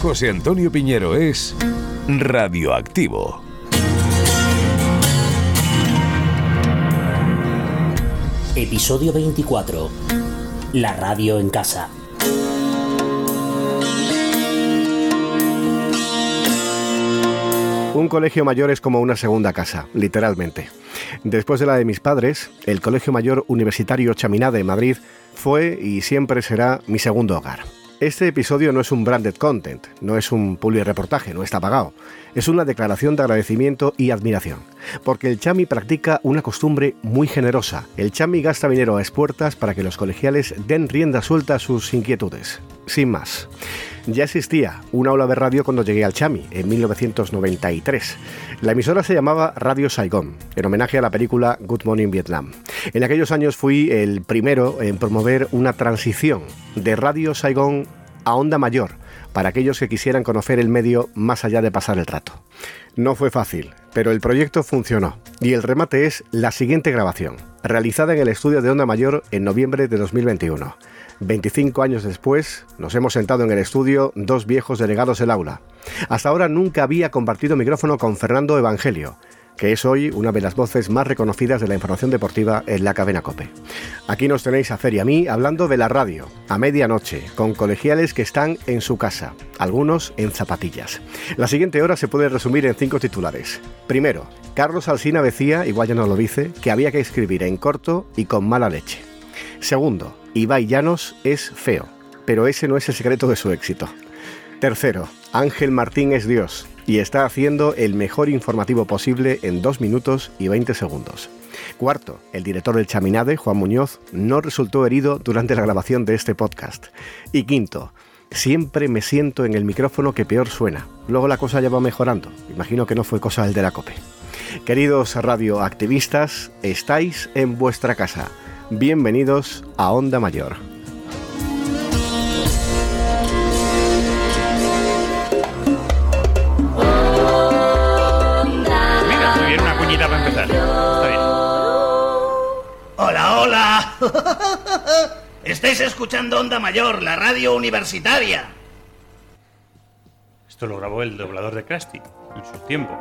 José Antonio Piñero es radioactivo. Episodio 24. La radio en casa. Un colegio mayor es como una segunda casa, literalmente. Después de la de mis padres, el Colegio Mayor Universitario Chaminade de Madrid fue y siempre será mi segundo hogar. Este episodio no es un branded content, no es un reportaje, no está pagado. Es una declaración de agradecimiento y admiración, porque el Chami practica una costumbre muy generosa. El Chami gasta dinero a expuertas para que los colegiales den rienda suelta a sus inquietudes. Sin más. Ya existía una aula de radio cuando llegué al Chami, en 1993. La emisora se llamaba Radio Saigon, en homenaje a la película Good Morning Vietnam. En aquellos años fui el primero en promover una transición de Radio Saigon a Onda Mayor, para aquellos que quisieran conocer el medio más allá de pasar el rato. No fue fácil, pero el proyecto funcionó, y el remate es la siguiente grabación, realizada en el estudio de Onda Mayor en noviembre de 2021. 25 años después, nos hemos sentado en el estudio dos viejos delegados del aula. Hasta ahora nunca había compartido micrófono con Fernando Evangelio, que es hoy una de las voces más reconocidas de la información deportiva en la cadena Cope. Aquí nos tenéis a Fer y a mí hablando de la radio, a medianoche, con colegiales que están en su casa, algunos en zapatillas. La siguiente hora se puede resumir en cinco titulares. Primero, Carlos Alsina decía, igual ya no lo dice, que había que escribir en corto y con mala leche. Segundo, Ibai Llanos es feo, pero ese no es el secreto de su éxito. Tercero, Ángel Martín es Dios y está haciendo el mejor informativo posible en 2 minutos y 20 segundos. Cuarto, el director del Chaminade, Juan Muñoz, no resultó herido durante la grabación de este podcast. Y quinto, siempre me siento en el micrófono que peor suena. Luego la cosa ya va mejorando. Imagino que no fue cosa del de la COPE. Queridos radioactivistas, estáis en vuestra casa. Bienvenidos a Onda Mayor. Mira, muy bien, una cuñita para empezar. Está bien. Hola, hola. Estáis escuchando Onda Mayor, la radio universitaria. Esto lo grabó el doblador de Krusty en su tiempo.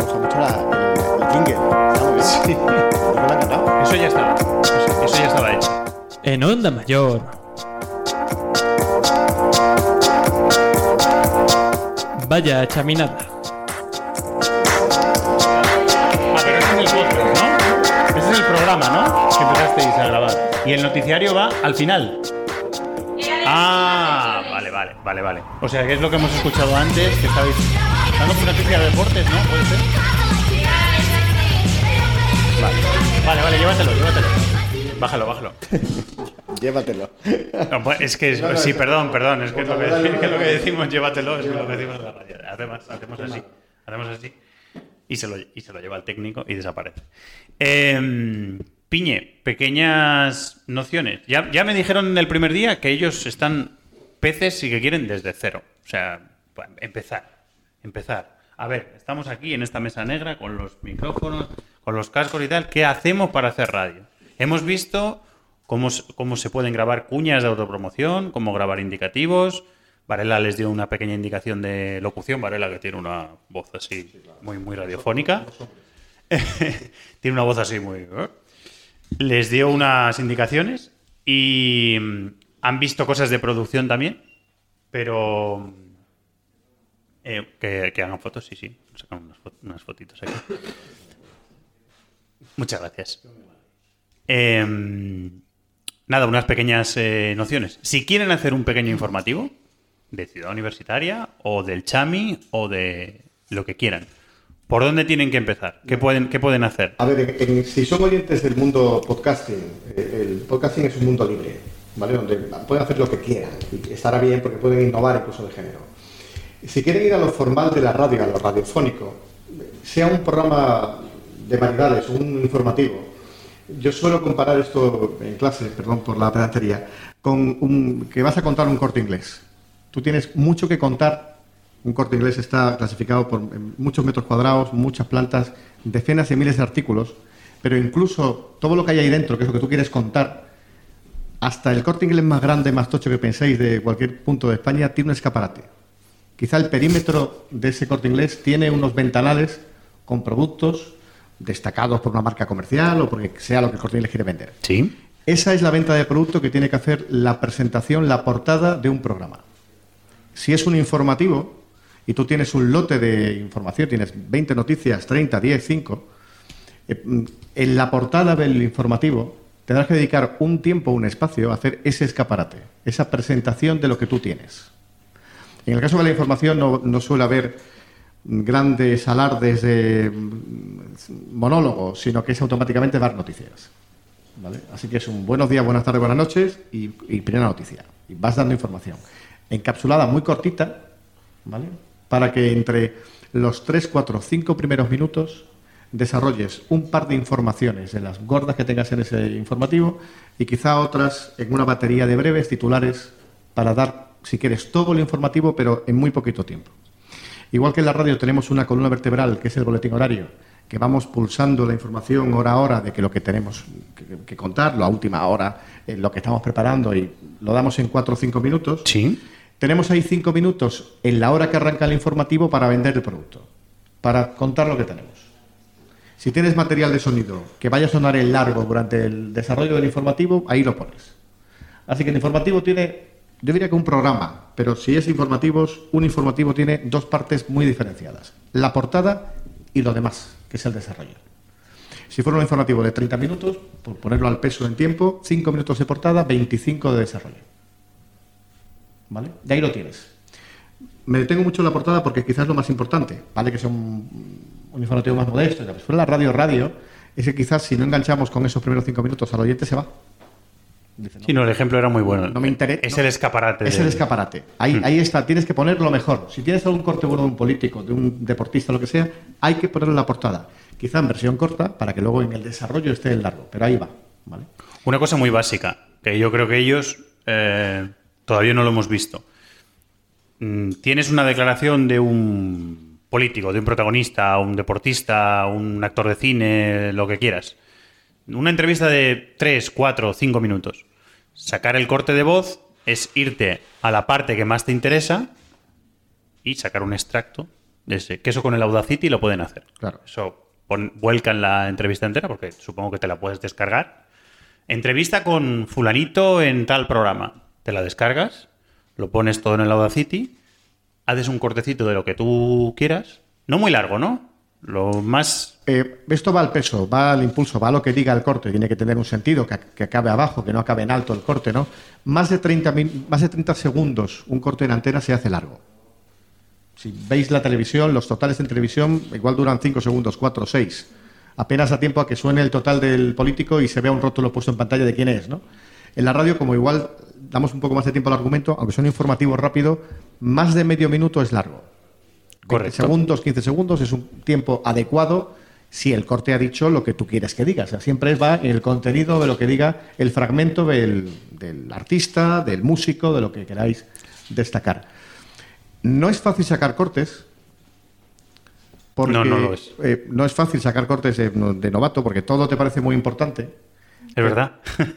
Me gusta mucho la, el, el jingle. Bien. Sí. ¿Por qué lo han quitado? Eso ya estaba. Eso, eso ya estaba hecho. En Onda Mayor. Vaya chaminada. Ah, pero ese es el podcast, ¿no? Ese es el programa, ¿no? Que empezasteis a grabar. Y el noticiario va al final. Ah, vale, vale, vale, vale. O sea, que es lo que hemos escuchado antes, que estabais dando una noticia de deportes, ¿no? ¿Puede ser? Vale, vale, vale, llévatelo, llévatelo. Bájalo, bájalo. Llévatelo. No, pues, es que, No, no, sí, perdón, perdón, es que, lo que, que lo que decimos llévatelo es lo que decimos en la radio. Hacemos, hacemos así, hacemos así y se, lo, y se lo lleva el técnico y desaparece. Em, Piñe, pequeñas nociones. Ya, ya me dijeron en el primer día que ellos están peces y que quieren desde cero. O sea, empezar, empezar. A ver, estamos aquí en esta mesa negra con los micrófonos, con los cascos y tal. ¿Qué hacemos para hacer radio? Hemos visto cómo, cómo se pueden grabar cuñas de autopromoción, cómo grabar indicativos. Varela les dio una pequeña indicación de locución. Varela que tiene una voz así muy, muy radiofónica. tiene una voz así muy... ¿eh? Les dio unas indicaciones y mm, han visto cosas de producción también, pero... eh, que, hagan fotos, sí, sí. Sacan unas, unas fotitos aquí. Muchas gracias. Em, nada, unas pequeñas eh, nociones. Si quieren hacer un pequeño informativo de Ciudad Universitaria o del Chami o de lo que quieran, ¿por dónde tienen que empezar? ¿Qué pueden, qué pueden hacer? A ver, si son oyentes del mundo podcasting, eh, el podcasting es un mundo libre, ¿vale? Donde pueden hacer lo que quieran y estará bien porque pueden innovar incluso de género. Si quieren ir a lo formal de la radio, a lo radiofónico, sea un programa de variedades, un informativo, yo suelo comparar esto en clase, perdón por la pedantería, con un, que vas a contar un corte inglés. Tú tienes mucho que contar. Un corte inglés está clasificado por muchos metros cuadrados, muchas plantas, decenas de miles de artículos, pero incluso todo lo que hay ahí dentro, que es lo que tú quieres contar, hasta el corte inglés más grande, más tocho que penséis de cualquier punto de España, tiene un escaparate. Quizá el perímetro de ese corte inglés tiene unos ventanales con productos destacados por una marca comercial o porque sea lo que el corte inglés quiere vender. Sí. Esa es la venta de producto que tiene que hacer la presentación, la portada de un programa. Si es un informativo y tú tienes un lote de información, tienes 20 noticias, 30, 10, 5, eh, mm, en la portada del informativo tendrás que dedicar un tiempo, un espacio a hacer ese escaparate, esa presentación de lo que tú tienes. En el caso de la información no, suele haber grandes alardes de monólogos, sino que es automáticamente dar noticias. Así que es un buenos días, buenas tardes, buenas noches y, y primera noticia. Y vas dando información. Encapsulada muy cortita, ¿vale? Para que entre los 3, 4, 5 primeros minutos desarrolles un par de informaciones de las gordas que tengas en ese informativo y quizá otras en una batería de breves titulares para dar, si quieres, todo lo informativo, pero en muy poquito tiempo. Igual que en la radio tenemos una columna vertebral, que es el boletín horario, que vamos pulsando la información hora a hora de que lo que tenemos que, que contar, la última hora, eh, lo que estamos preparando y lo damos en cuatro o cinco minutos. Sí. Tenemos ahí cinco minutos en la hora que arranca el informativo para vender el producto, para contar lo que tenemos. Si tienes material de sonido que vaya a sonar en largo durante el desarrollo del informativo, ahí lo pones. Así que el informativo tiene, yo diría que un programa, pero si es informativos, un informativo tiene dos partes muy diferenciadas. La portada y lo demás, que es el desarrollo. Si fuera un informativo de 30 minutos, por ponerlo al peso en tiempo, 5 minutos de portada, 25 de desarrollo. ¿Vale? De ahí lo tienes. Me detengo mucho en la portada porque quizás lo más importante, ¿vale? Que sea un, informativo más modesto. Fuera la radio radio, es que quizás si no enganchamos con esos primeros 5 minutos al oyente se va. Dice, no, Sí, no, el ejemplo era muy bueno. No me interesa- Es no. el escaparate. es de- el escaparate. Ahí, Mm. ahí está, tienes que poner lo mejor. Si tienes algún corte bueno de un político, de un deportista, lo que sea, hay que ponerlo en la portada. Quizá en versión corta para que luego en el desarrollo esté el largo, pero ahí va. ¿vale? Una cosa muy básica, que yo creo que ellos eh, todavía no lo hemos visto. Mm, Tienes una declaración de un político, de un protagonista, un deportista, un actor de cine, lo que quieras. Una entrevista de 3, 4, 5 minutos. Sacar el corte de voz es irte a la parte que más te interesa y sacar un extracto de ese. Que eso con el Audacity lo pueden hacer. Claro. Eso pon- vuelcan la entrevista entera porque supongo que te la puedes descargar. Entrevista con fulanito en tal programa. Te la descargas, lo pones todo en el Audacity, haces un cortecito de lo que tú quieras. No muy largo, ¿no? Lo más... Eh, esto va al peso, va al impulso, va a lo que diga el corte. Tiene que tener un sentido, que, acabe abajo, que no acabe en alto el corte, ¿no? Más de, 30, min- más de 30 segundos un corte en antena se hace largo. Si veis la televisión, los totales en televisión igual duran 5 segundos, 4 o 6. Apenas da tiempo a que suene el total del político y se vea un rótulo puesto en pantalla de quién es, ¿no? En la radio, como igual damos un poco más de tiempo al argumento, aunque son informativos rápido, más de medio minuto es largo. 20 Correcto. segundos, 15 segundos es un tiempo adecuado si el corte ha dicho lo que tú quieres que diga. O sea, siempre va en el contenido de lo que diga el fragmento del, del artista, del músico, de lo que queráis destacar. No es fácil sacar cortes. Porque, No, no lo es. eh, no es fácil sacar cortes de, de novato porque todo te parece muy importante. Es verdad.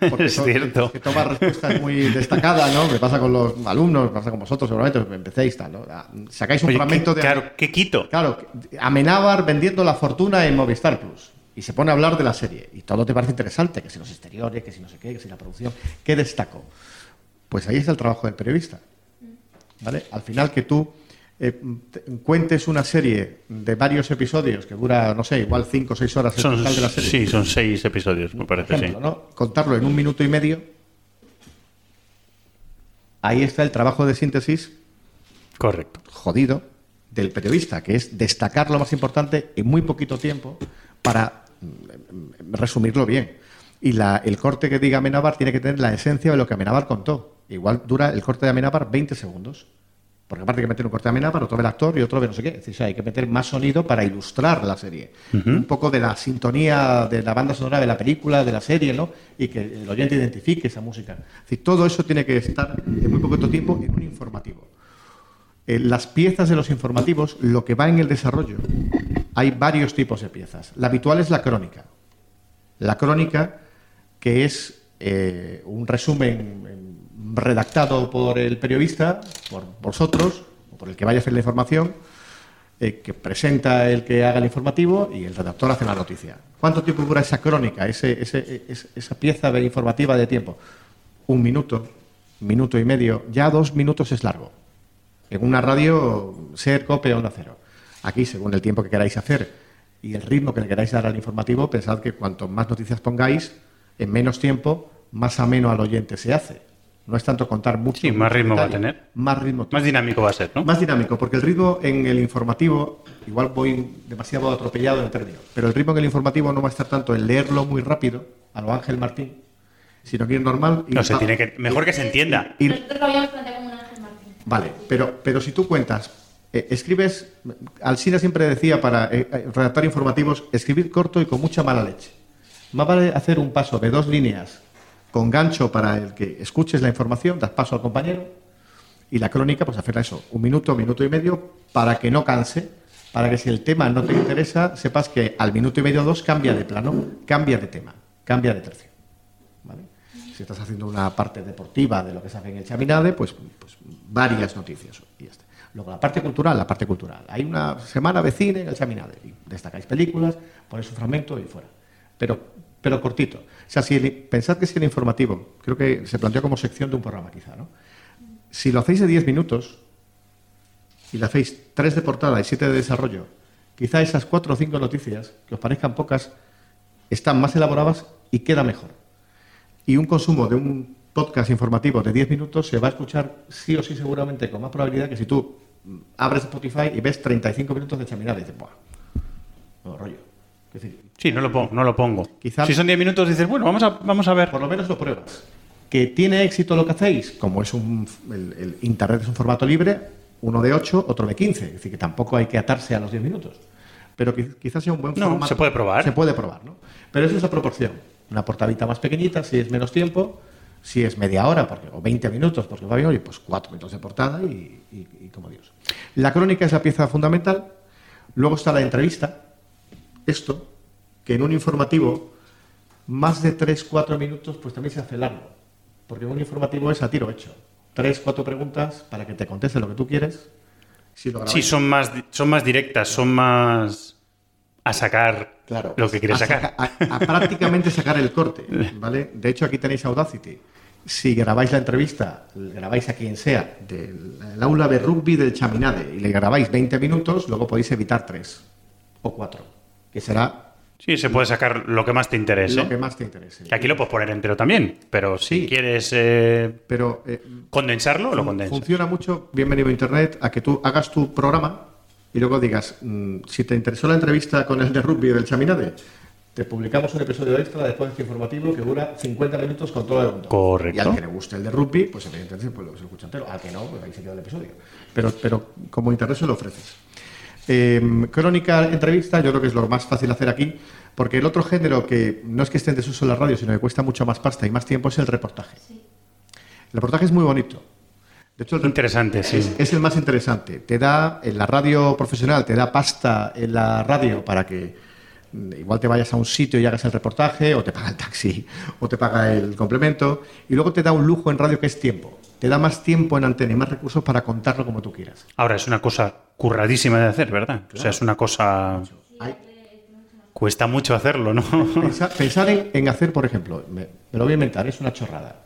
Porque es to- cierto. Que toma respuestas muy destacadas, ¿no? Me pasa con los alumnos, me pasa con vosotros seguramente, empecéis tal, ¿no? Sacáis un Oye, fragmento ¿qué- de... Claro, ¿qué quito? Claro, Amenábar vendiendo la fortuna en Movistar Plus. Y se pone a hablar de la serie. Y todo te parece interesante, que si los exteriores, que si no sé qué, que si la producción. ¿Qué destaco? Pues ahí está el trabajo del periodista. ¿Vale? Al final que tú eh, te- cuentes una serie de varios episodios que dura, no sé, igual cinco o seis horas el Son, total de la serie. sí, son seis episodios, me parece, ejemplo, sí. ¿no? Contarlo en un minuto y medio. Ahí está el trabajo de síntesis Correcto. jodido del periodista, que es destacar lo más importante en muy poquito tiempo para mm, resumirlo bien. Y la- el corte que diga Amenábar tiene que tener la esencia de lo que Amenábar contó. Igual dura el corte de Amenábar 20 segundos. Porque aparte hay que meter un corte de Amenábar, otro del actor y otro de no sé qué. Es decir, o sea, hay que meter más sonido para ilustrar la serie. Un poco de la sintonía de la banda sonora de la película, de la serie, ¿no? Y que el oyente identifique esa música. Es decir, todo eso tiene que estar en muy poquito tiempo en un informativo. Eh, las piezas de los informativos, lo que va en el desarrollo, hay varios tipos de piezas. La habitual es la crónica. La crónica, que es eh, un resumen redactado por el periodista, por vosotros, o por el que vaya a hacer la información, eh, que presenta el que haga el informativo y el redactor hace la noticia. ¿Cuánto tiempo dura esa crónica, ese- ese- es- esa pieza de informativa de tiempo? Un minuto, minuto y medio, ya dos minutos es largo. En una radio, ser cope o no cero. Aquí, según el tiempo que queráis hacer y el ritmo que le queráis dar al informativo, pensad que cuanto más noticias pongáis, en menos tiempo, más ameno al oyente se hace. No es tanto contar mucho. Sí, más mucho ritmo va a tener. Más ritmo. Más dinámico va a ser, ¿no? Más dinámico, porque el ritmo en el informativo, igual voy demasiado atropellado en el término, pero el ritmo en el informativo no va a estar tanto en leerlo muy rápido, a lo Ángel Martín, sino que ir normal. ir No se tiene que. Mejor que se entienda. ir- Nosotros lo habíamos planteado como un Ángel Martín. Vale, pero, pero si tú cuentas, eh, escribes, Alsina siempre decía para eh, eh, redactar informativos, escribir corto y con mucha mala leche. Más vale hacer un paso de dos líneas con gancho para el que escuches la información, das paso al compañero, y la crónica, pues hacerla eso, un minuto, minuto y medio, para que no canse, para que si el tema no te interesa, sepas que al minuto y medio o dos cambia de plano, cambia de tema, cambia de tercio. Si estás haciendo una parte deportiva de lo que se hace en el Chaminade, pues, pues varias noticias y ya. Luego la parte cultural, la parte cultural. Hay una semana de cine en el Chaminade y destacáis películas, ponéis un fragmento y fuera. Pero, pero cortito. O sea, si el- pensad que si el informativo, creo que se planteó como sección de un programa quizá, ¿no? Si lo hacéis de 10 minutos y le hacéis 3 de portada y 7 de desarrollo, quizá esas 4 o 5 noticias, que os parezcan pocas, están más elaboradas y queda mejor y un consumo de un podcast informativo de 10 minutos se va a escuchar sí o sí seguramente con más probabilidad que si tú abres Spotify y ves 35 minutos de chaminada y dices, ¡buah! No, rollo. Decir, Sí, no lo pongo. No lo pongo. Quizá- Si son 10 minutos, dices, bueno, vamos a, vamos a ver. por lo menos lo pruebas. ¿Que tiene éxito lo que hacéis? Como es un, el, el Internet es un formato libre, uno de 8, otro de 15. Es decir, que tampoco hay que atarse a los 10 minutos. Pero qui- quizás sea un buen No, formato. se puede probar. Se puede probar, ¿no? Pero eso es la proporción. Una portadita más pequeñita, si es menos tiempo, si es media hora porque, o 20 minutos, porque va bien, pues 4 minutos de portada y, y- y como Dios. La crónica es la pieza fundamental. Luego está la entrevista. Esto, que en un informativo más de 3-4 minutos, pues también se hace largo. Porque un informativo es a tiro hecho. 3-4 preguntas para que te conteste lo que tú quieres. Si lo Sí, son más, son más directas, son más a sacar Claro, lo que quieres a sacar. saca- a, a prácticamente sacar el corte, ¿vale? De hecho, aquí tenéis Audacity. Si grabáis la entrevista, grabáis a quien sea, del el aula de rugby del Chaminade, y le grabáis 20 minutos, luego podéis evitar 3 o 4, que será Sí, se puede sacar lo que más te interese. lo que más te interese. Que aquí lo puedes poner entero también, pero si Sí. quieres eh, Pero eh, condensarlo, lo condensas. funciona mucho, bienvenido a Internet, a que tú hagas tu programa y luego digas, mm, si te interesó la entrevista con el de rugby del Chaminade, te publicamos un episodio extra después de este informativo que dura 50 minutos con todo el mundo. Correcto. Y al que le guste el de rugby, pues evidentemente pues, lo se escucha entero. Al que no, pues ahí se queda el episodio. Pero, pero como Internet se lo ofreces. Eh, crónica, entrevista, yo creo que es lo más fácil hacer aquí, porque el otro género que no es que esté en desuso en la radio, sino que cuesta mucho más pasta y más tiempo es el reportaje. El reportaje es muy bonito. De hecho, el Interesante, sí. es, es el más interesante. Te da, en la radio profesional, te da pasta en la radio para que mm, igual te vayas a un sitio y hagas el reportaje, o te paga el taxi, o te paga el complemento, y luego te da un lujo en radio que es tiempo. Te da más tiempo en antena y más recursos para contarlo como tú quieras. Ahora es una cosa curradísima de hacer, ¿verdad? O sea, es una cosa. Hay- Cuesta mucho hacerlo, ¿no? Pensar, pensar en, en hacer, por ejemplo, me, me lo voy a inventar, es una chorrada.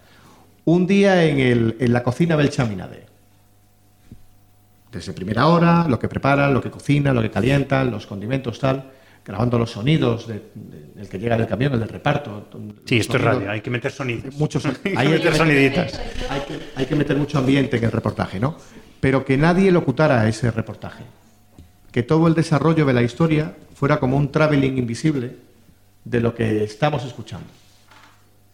Un día en, el- en la cocina del Chaminade. Desde primera hora, lo que preparan, lo que cocinan, lo que calientan, los condimentos, tal, grabando los sonidos de- de- del que llega del camión, el del reparto. Sí, esto es sonidos. radio, hay que meter sonidos. Muchos hay que hay meter soniditas. hay que, hay que meter mucho ambiente en el reportaje, ¿no? Pero que nadie locutara ese reportaje. Que todo el desarrollo de la historia fuera como un traveling invisible de lo que estamos escuchando.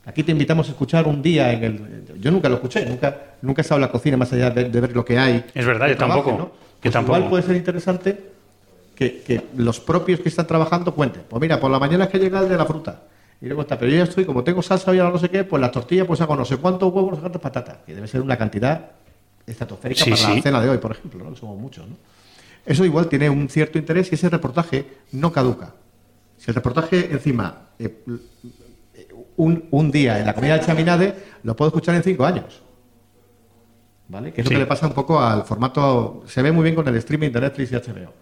Aquí te invitamos a escuchar un día en el... Yo nunca lo escuché, nunca, nunca he estado en la cocina más allá de, de ver lo que hay. Es verdad, yo tampoco, trabajo, ¿no? yo Pues tampoco. Igual puede ser interesante que, que los propios que están trabajando cuenten. Pues mira, por la mañana es que llega el de la fruta. Y luego está, pero yo ya estoy, como tengo salsa y ahora no sé qué, pues las tortillas pues hago no sé cuántos huevos, no sé cuántas patatas. Que debe ser una cantidad estratosférica Sí, para sí. la cena de hoy, por ejemplo, ¿no? Que somos muchos, ¿no? Eso igual tiene un cierto interés y ese reportaje no caduca. Si el reportaje encima, eh, un, un día en la comida de Chaminade, lo puedo escuchar en cinco años. ¿Vale? Que es Sí. lo que le pasa un poco al formato. Se ve muy bien con el streaming de Netflix y HBO.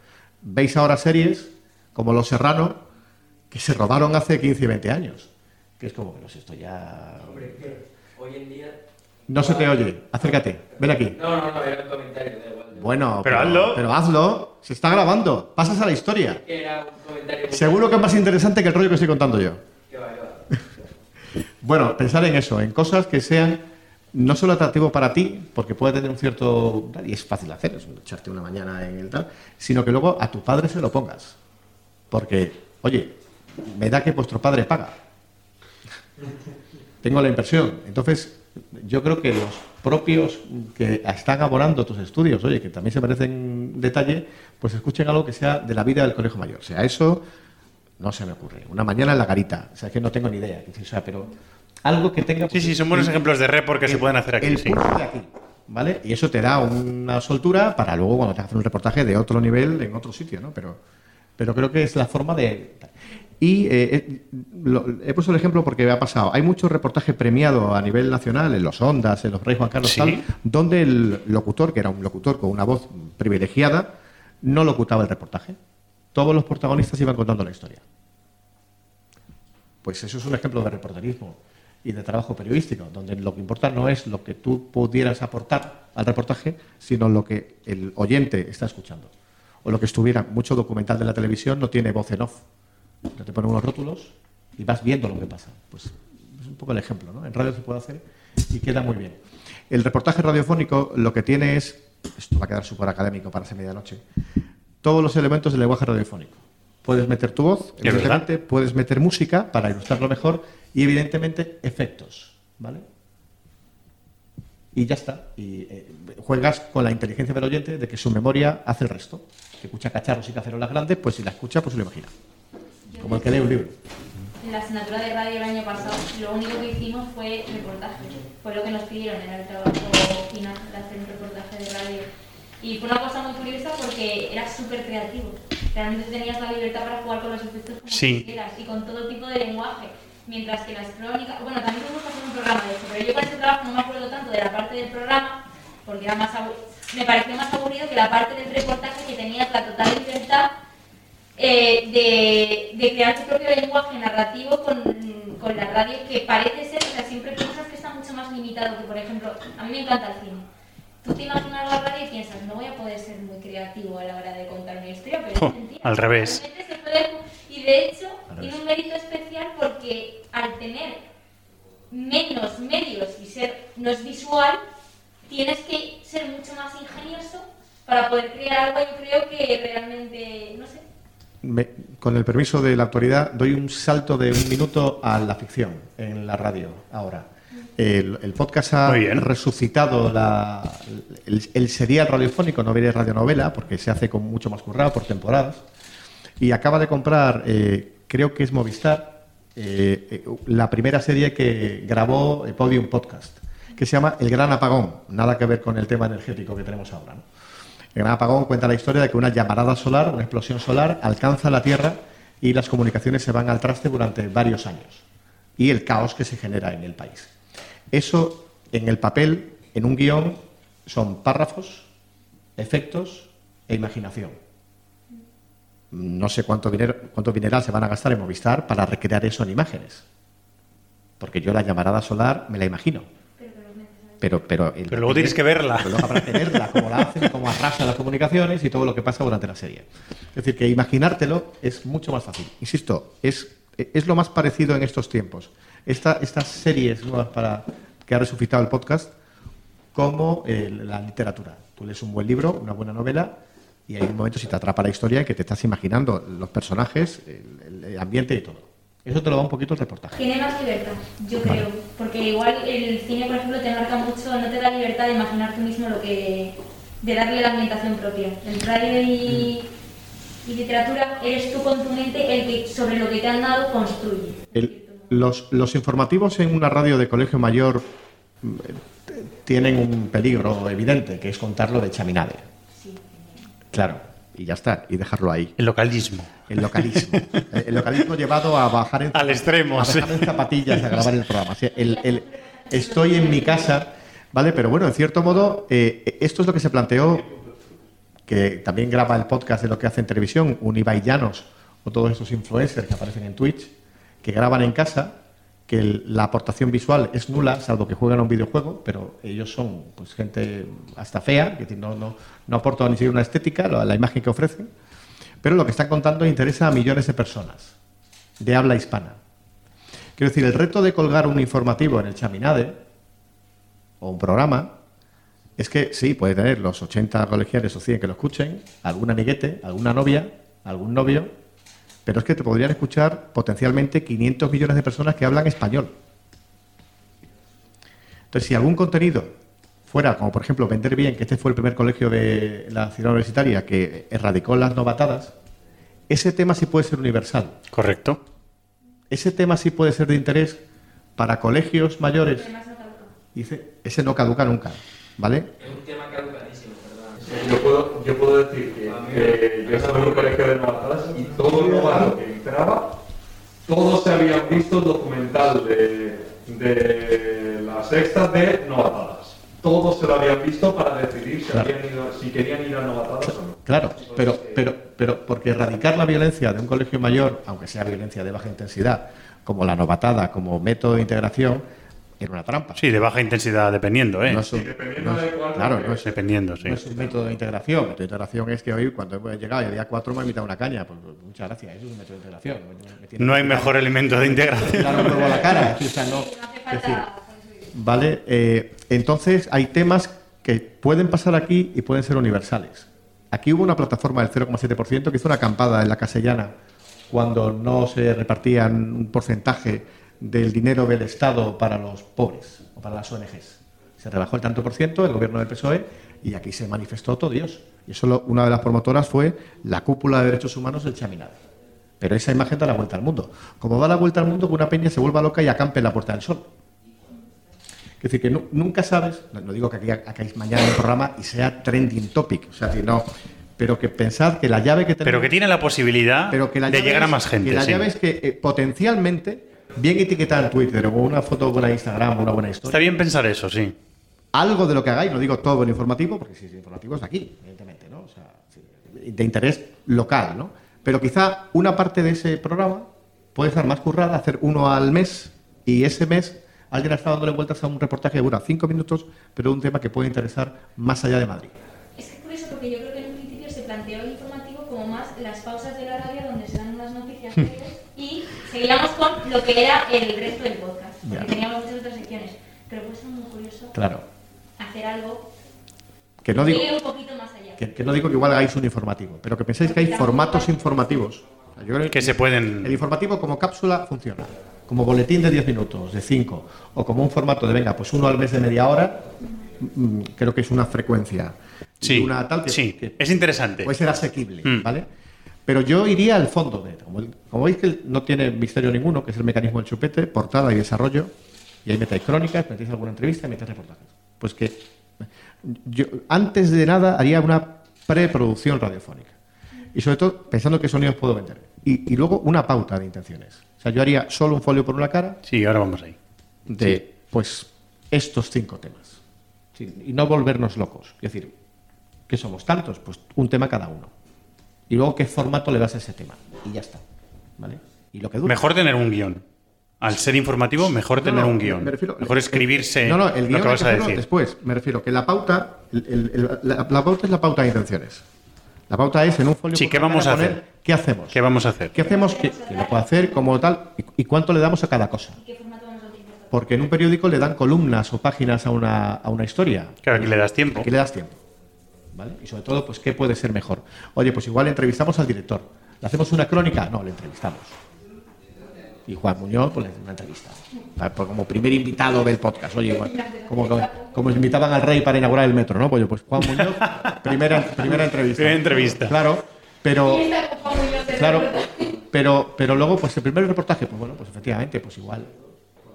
Veis ahora series como Los Serrano que se robaron hace 15 y 20 años. Que es como, pero si esto ya. Hoy en día. No se te oye. Acércate. Ven aquí. No, no, no, era un comentario, da igual. Bueno, Pero hazlo. Pero hazlo. Se está grabando. Pasas a la historia. Era un comentario. Seguro que es más interesante que el rollo que estoy contando yo. Que va, que va. Bueno, pensar en eso, en cosas que sean no solo atractivo para ti, porque puede tener un cierto... y es fácil hacer, es echarte una mañana en el tal, sino que luego a tu padre se lo pongas. Porque, oye, me da que vuestro padre paga. Tengo la impresión. Entonces, yo creo que los propios que están abonando tus estudios, oye, que también se merecen detalle, pues escuchen algo que sea de la vida del colegio mayor. O sea, eso no se me ocurre. Una mañana en la garita. O sea, es que no tengo ni idea. O sea, pero algo que tenga... Sí, sí, son buenos el- ejemplos de report que se pueden hacer aquí. El sí. pulso de aquí, ¿vale? Y eso te da una soltura para luego cuando te hacen un reportaje de otro nivel en otro sitio, ¿no? Pero, pero creo que es la forma de... Y eh, eh, lo- he puesto el ejemplo porque me ha pasado. Hay mucho reportaje premiado a nivel nacional, en los Ondas, en los Rey Juan Carlos, Sí. tal, donde el locutor, que era un locutor con una voz privilegiada, no locutaba el reportaje. Todos los protagonistas iban contando la historia. Pues eso es un ejemplo de reporterismo y de trabajo periodístico, donde lo que importa no es lo que tú pudieras aportar al reportaje, sino lo que el oyente está escuchando. O lo que estuviera, mucho documental de la televisión no tiene voz en off. Pero te ponen unos rótulos y vas viendo lo que pasa. Pues es un poco el ejemplo, ¿no? En radio se puede hacer y queda muy bien. El reportaje radiofónico lo que tiene es, esto va a quedar súper académico para esa medianoche, todos los elementos del lenguaje radiofónico. Puedes meter tu voz, evidentemente, puedes meter música para ilustrarlo mejor y evidentemente efectos, ¿vale? Y ya está. Y eh, juegas con la inteligencia del oyente de que su memoria hace el resto. Que escucha cacharros y cacerolas grandes, pues si la escucha, pues se lo imagina. Como el que lee un libro. En la asignatura de radio el año pasado, lo único que hicimos fue reportaje. Fue lo que nos pidieron en el trabajo final de hacer un reportaje de radio. Y fue una cosa muy curiosa porque era súper creativo. Realmente tenías la libertad para jugar con los efectos como Sí. quisieras y con todo tipo de lenguaje. Mientras que las crónicas, bueno, también tuvimos que hacer un programa de eso, pero yo con ese trabajo no me acuerdo tanto de la parte del programa, porque era más me pareció más aburrido que la parte del reportaje que tenías la total libertad eh, de, de crear tu propio lenguaje narrativo con, con la radio, que parece ser, o sea, siempre piensas que está mucho más limitado que, por ejemplo, a mí me encanta el cine. Tú te imaginas la radio y piensas, no voy a poder ser muy creativo a la hora de contar una historia, pero mentira. al revés. Se puede- y de hecho, tiene un mérito especial porque al tener menos medios y ser no es visual, tienes que ser mucho más ingenioso para poder crear algo, yo creo que realmente, no sé, Me- con el permiso de la autoridad, doy un salto de un minuto a la ficción en la radio ahora. El, el podcast ha resucitado la- el, el serial radiofónico, no veré radionovela, porque se hace con mucho más currado por temporadas. Y acaba de comprar, eh, creo que es Movistar, eh, eh, la primera serie que grabó eh, Podium Podcast, que se llama El Gran Apagón. Nada que ver con el tema energético que tenemos ahora. ¿no? El Gran Apagón cuenta la historia de que una llamarada solar, una explosión solar, alcanza la Tierra y las comunicaciones se van al traste durante varios años. Y el caos que se genera en el país. Eso, en el papel, en un guion, son párrafos, efectos e imaginación. No sé cuánto dinero, cuánto dineral se van a gastar en Movistar para recrear eso en imágenes. Porque yo la llamarada solar me la imagino. Pero, pero, Pero luego tienes que verla. pero luego habrá que verla, cómo la hacen, cómo arrasan las comunicaciones y todo lo que pasa durante la serie. Es decir, que imaginártelo es mucho más fácil. Insisto, es, es lo más parecido en estos tiempos. Esta, estas series nuevas para, que ha resucitado el podcast, como eh, la literatura. Tú lees un buen libro, una buena novela, y hay un momento, si te atrapa la historia, que te estás imaginando los personajes, el, el ambiente y todo. Eso te lo da un poquito el reportaje. tiene más libertad, yo creo, porque igual el cine, por ejemplo, te marca mucho, no te da libertad de imaginar tú mismo lo que, de darle la ambientación propia. El radio y, y literatura eres tú con tu mente el que sobre lo que te han dado construye. El- los, los informativos en una radio de colegio mayor mm, t- tienen un peligro evidente, que es contarlo de chaminade. Claro, Y ya está, y dejarlo ahí. El localismo. El localismo. El localismo llevado a bajar en, Al extremo, a bajar sí. en zapatillas a grabar el programa. O sea, el- el- estoy en mi casa, ¿vale? Pero bueno, en cierto modo, eh, esto es lo que se planteó, que también graba el podcast de lo que hace en televisión, un Ibai Llanos o todos esos influencers que aparecen en Twitch, que graban en casa, que la aportación visual es nula, salvo que juegan a un videojuego, pero ellos son pues gente hasta fea, que no, no, no aportan ni siquiera una estética, la, la imagen que ofrecen, pero lo que están contando interesa a millones de personas de habla hispana. Quiero decir, el reto de colgar un informativo en el Chaminade o un programa es que sí, puede tener los 80 colegiales o 100 que lo escuchen, algún amiguete, alguna novia, algún novio, pero es que te podrían escuchar potencialmente 500 millones de personas que hablan español. Entonces, si algún contenido fuera, como por ejemplo Vender Bien, que este fue el primer colegio de la ciudad universitaria que erradicó las novatadas, ese tema sí puede ser universal. Correcto. Ese tema sí puede ser de interés para colegios mayores. Dice, ese no caduca nunca, ¿vale? Es un tema ¿verdad? Yo puedo, yo puedo decir que, que yo estaba en un colegio de novatadas y todo el novato que entraba, todos se habían visto el documental de, de la sexta de novatadas. Todos se lo habían visto para decidir si, Claro. habían ido- si querían ir a novatadas o no. Claro, pero, pero, pero porque erradicar la violencia de un colegio mayor, aunque sea violencia de baja intensidad, como la novatada, como método de integración, era una trampa. Sí, de baja intensidad, dependiendo, ¿eh? No es un- dependiendo no es- de cuál- claro, no es, Dependiendo, sí. no es un método de integración. El método de integración es que hoy, cuando he llegado y día 4 me ha invitado una caña. Pues, pues, muchas gracias, eso es un método de integración. Me- me tiene No hay mejor elemento de integración. un huevo a la cara. es decir, o sea, no- No hace es decir, falta. ¿Vale? Eh, entonces, hay temas que pueden pasar aquí y pueden ser universales. Aquí hubo una plataforma del 0,7% que hizo una acampada en la castellana cuando no se repartían un porcentaje del dinero del Estado para los pobres o para las ONGs. Se rebajó el tanto por ciento, el gobierno del PSOE, y aquí se manifestó todo Dios. Y eso lo- una de las promotoras fue la cúpula de derechos humanos del Chaminade. Pero esa imagen da la vuelta al mundo. Como da la vuelta al mundo, que una peña se vuelva loca y acampe en la Puerta del Sol. Es decir, que nu- nunca sabes, no, digo que aquí hagáis mañana un programa y sea trending topic, o sea, que no, pero que pensad que la llave que tenemos... Pero que tiene la posibilidad pero que la de llegar a más gente. Que la sí. llave es que eh, potencialmente, bien etiquetada en Twitter o una foto buena en Instagram o una buena historia, Está bien pensar eso, sí. algo de lo que hagáis, no digo todo el informativo, porque si es informativo es de aquí, evidentemente, ¿no? O sea, de interés local, ¿no? Pero quizá una parte de ese programa puede estar más currada, hacer uno al mes, y ese mes alguien ha estado dándole vueltas a un reportaje que dura cinco minutos, pero de un tema que puede interesar más allá de Madrid. Es que por eso, porque yo creo que en un principio se planteó el informativo como más las pausas de la radio donde se dan unas noticias breves y seguíamos con lo que era el resto del podcast, porque Ya. teníamos muchas otras secciones. Pero puede ser muy curioso Claro. hacer algo Que no digo, que un poquito más allá. que, que no digo que igual hagáis un informativo, pero que pensáis que hay formatos informativos. Yo creo Que se pueden. El informativo como cápsula funciona. Como boletín de 10 minutos, de 5, o como un formato de, venga, pues uno al mes de media hora, mm, creo que es una frecuencia. Sí, una tal que, sí. que Es interesante. puede ser asequible, Mm. ¿vale? Pero yo iría al fondo. De, como, como veis que no tiene misterio ninguno, que es el mecanismo del chupete, portada y desarrollo, y ahí metéis crónicas, metéis alguna entrevista y metéis reportajes. Pues que yo antes de nada haría una preproducción radiofónica. Y sobre todo pensando qué sonidos puedo vender. Y, y luego una pauta de intenciones. O sea, yo haría solo un folio por una cara Sí, ahora vamos ahí. de pues estos cinco temas. Sí, y no volvernos locos. Es decir, ¿qué somos tantos? Pues un tema cada uno. Y luego qué formato le das a ese tema. Y ya está. ¿Vale? Y lo que dura. Mejor tener un guion. Al ser informativo, mejor No, tener no, un guion. me refiero- mejor el- escribirse No, no, el guion lo que vas que a decir. después. Me refiero que la pauta, el- el- el- la, la pauta es la pauta de intenciones. La pauta es en un folio. Sí, por ¿qué vamos a hacer? ¿Qué hacemos? ¿Qué vamos a hacer? ¿Qué hacemos? ¿Qué, qué lo puede hacer? ¿Cómo tal? ¿Y, y cuánto le damos a cada cosa? ¿Qué formato vamos a utilizar? Porque en un periódico le dan columnas o páginas a una, a una historia. Claro, aquí le das tiempo. Aquí le das tiempo. ¿Vale? Y sobre todo, pues, ¿qué puede ser mejor? Oye, pues igual entrevistamos al director. ¿Le hacemos una crónica? No, le entrevistamos. Y Juan Muñoz, pues le hace una entrevista. Pues como primer invitado del podcast. Oye, igual, como, como, como invitaban al rey para inaugurar el metro, ¿no? Pues, yo, pues Juan Muñoz, primera, primera entrevista. Primera entrevista. Claro, pero... Claro, pero, pero luego, pues el primer reportaje, pues bueno, pues efectivamente, pues igual.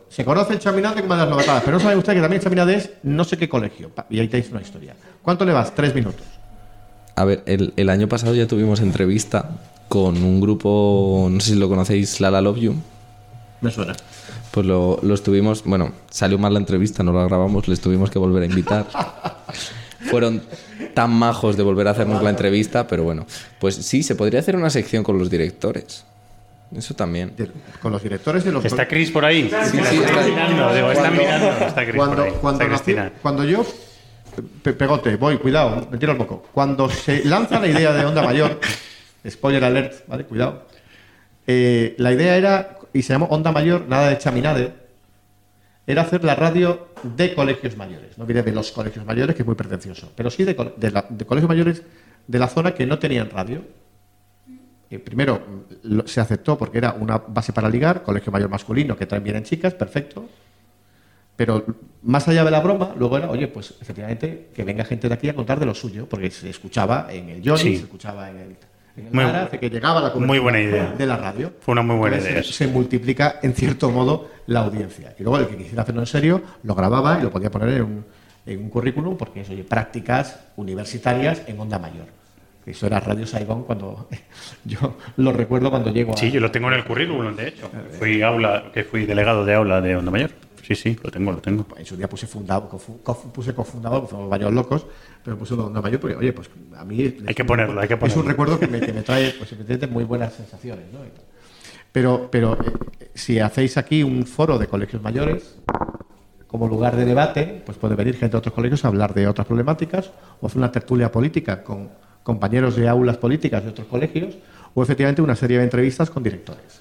Se conoce el Chaminade como de las novatadas, pero no sabe usted que también el Chaminade es no sé qué colegio. Y ahí tenéis una historia. ¿Cuánto le vas? Tres minutos. A ver, el, el año pasado ya tuvimos entrevista con un grupo, no sé si lo conocéis, Lala Love You. Me suena. Pues lo, lo estuvimos, bueno, salió mal la entrevista, no la grabamos, les tuvimos que volver a invitar. Fueron tan majos de volver a hacernos la entrevista, pero bueno, pues sí, se podría hacer una sección con los directores. Eso también. Con los directores de los... ¿Está Chris por ahí? Sí, sí, está mirando, digo, está Cuando- mirando. Está Chris cuando, por ahí. cuando, está nació- Cristina. cuando yo, pe- pegote, voy, cuidado, me tiro el moco. Cuando se lanza la idea de Onda Mayor, spoiler alert, ¿vale? Cuidado. eh, la idea era, y se llamó Onda Mayor, nada de chaminade, era hacer la radio de colegios mayores. No viene de los colegios mayores, que es muy pretencioso, pero sí de, col- de la- de colegios mayores de la zona que no tenían radio. Eh, primero lo- se aceptó porque era una base para ligar, colegio mayor masculino, que también vienen chicas, perfecto. Pero más allá de la broma, luego era, oye, pues efectivamente que venga gente de aquí a contar de lo suyo, porque se escuchaba en el Johnny, Sí. se escuchaba en el, en el Muy Mara, que llegaba la muy cobertura buena idea. de la radio. Fue una muy buena idea. Se, se multiplica en cierto modo la audiencia. Y luego el que quisiera hacerlo en serio lo grababa y lo podía poner en un, en un currículum porque es, oye, prácticas universitarias en onda mayor. Eso era Radio Saigón cuando yo lo recuerdo cuando llego a, Sí, yo lo tengo en el currículum, de hecho. Fui aula, que fui delegado de aula de Onda Mayor. Sí, sí, lo tengo, lo tengo. en su día puse fundado, puse cofundador, porque somos varios locos, pero puse onda mayor porque, oye, pues a mí... Hay que ponerlo, hay que Es un ponerlo. recuerdo que me, que me trae, pues evidentemente, muy buenas sensaciones, ¿no? Pero, pero eh, si hacéis aquí un foro de colegios mayores, como lugar de debate, pues puede venir gente de otros colegios a hablar de otras problemáticas, o hacer una tertulia política con compañeros de aulas políticas de otros colegios, o efectivamente una serie de entrevistas con directores.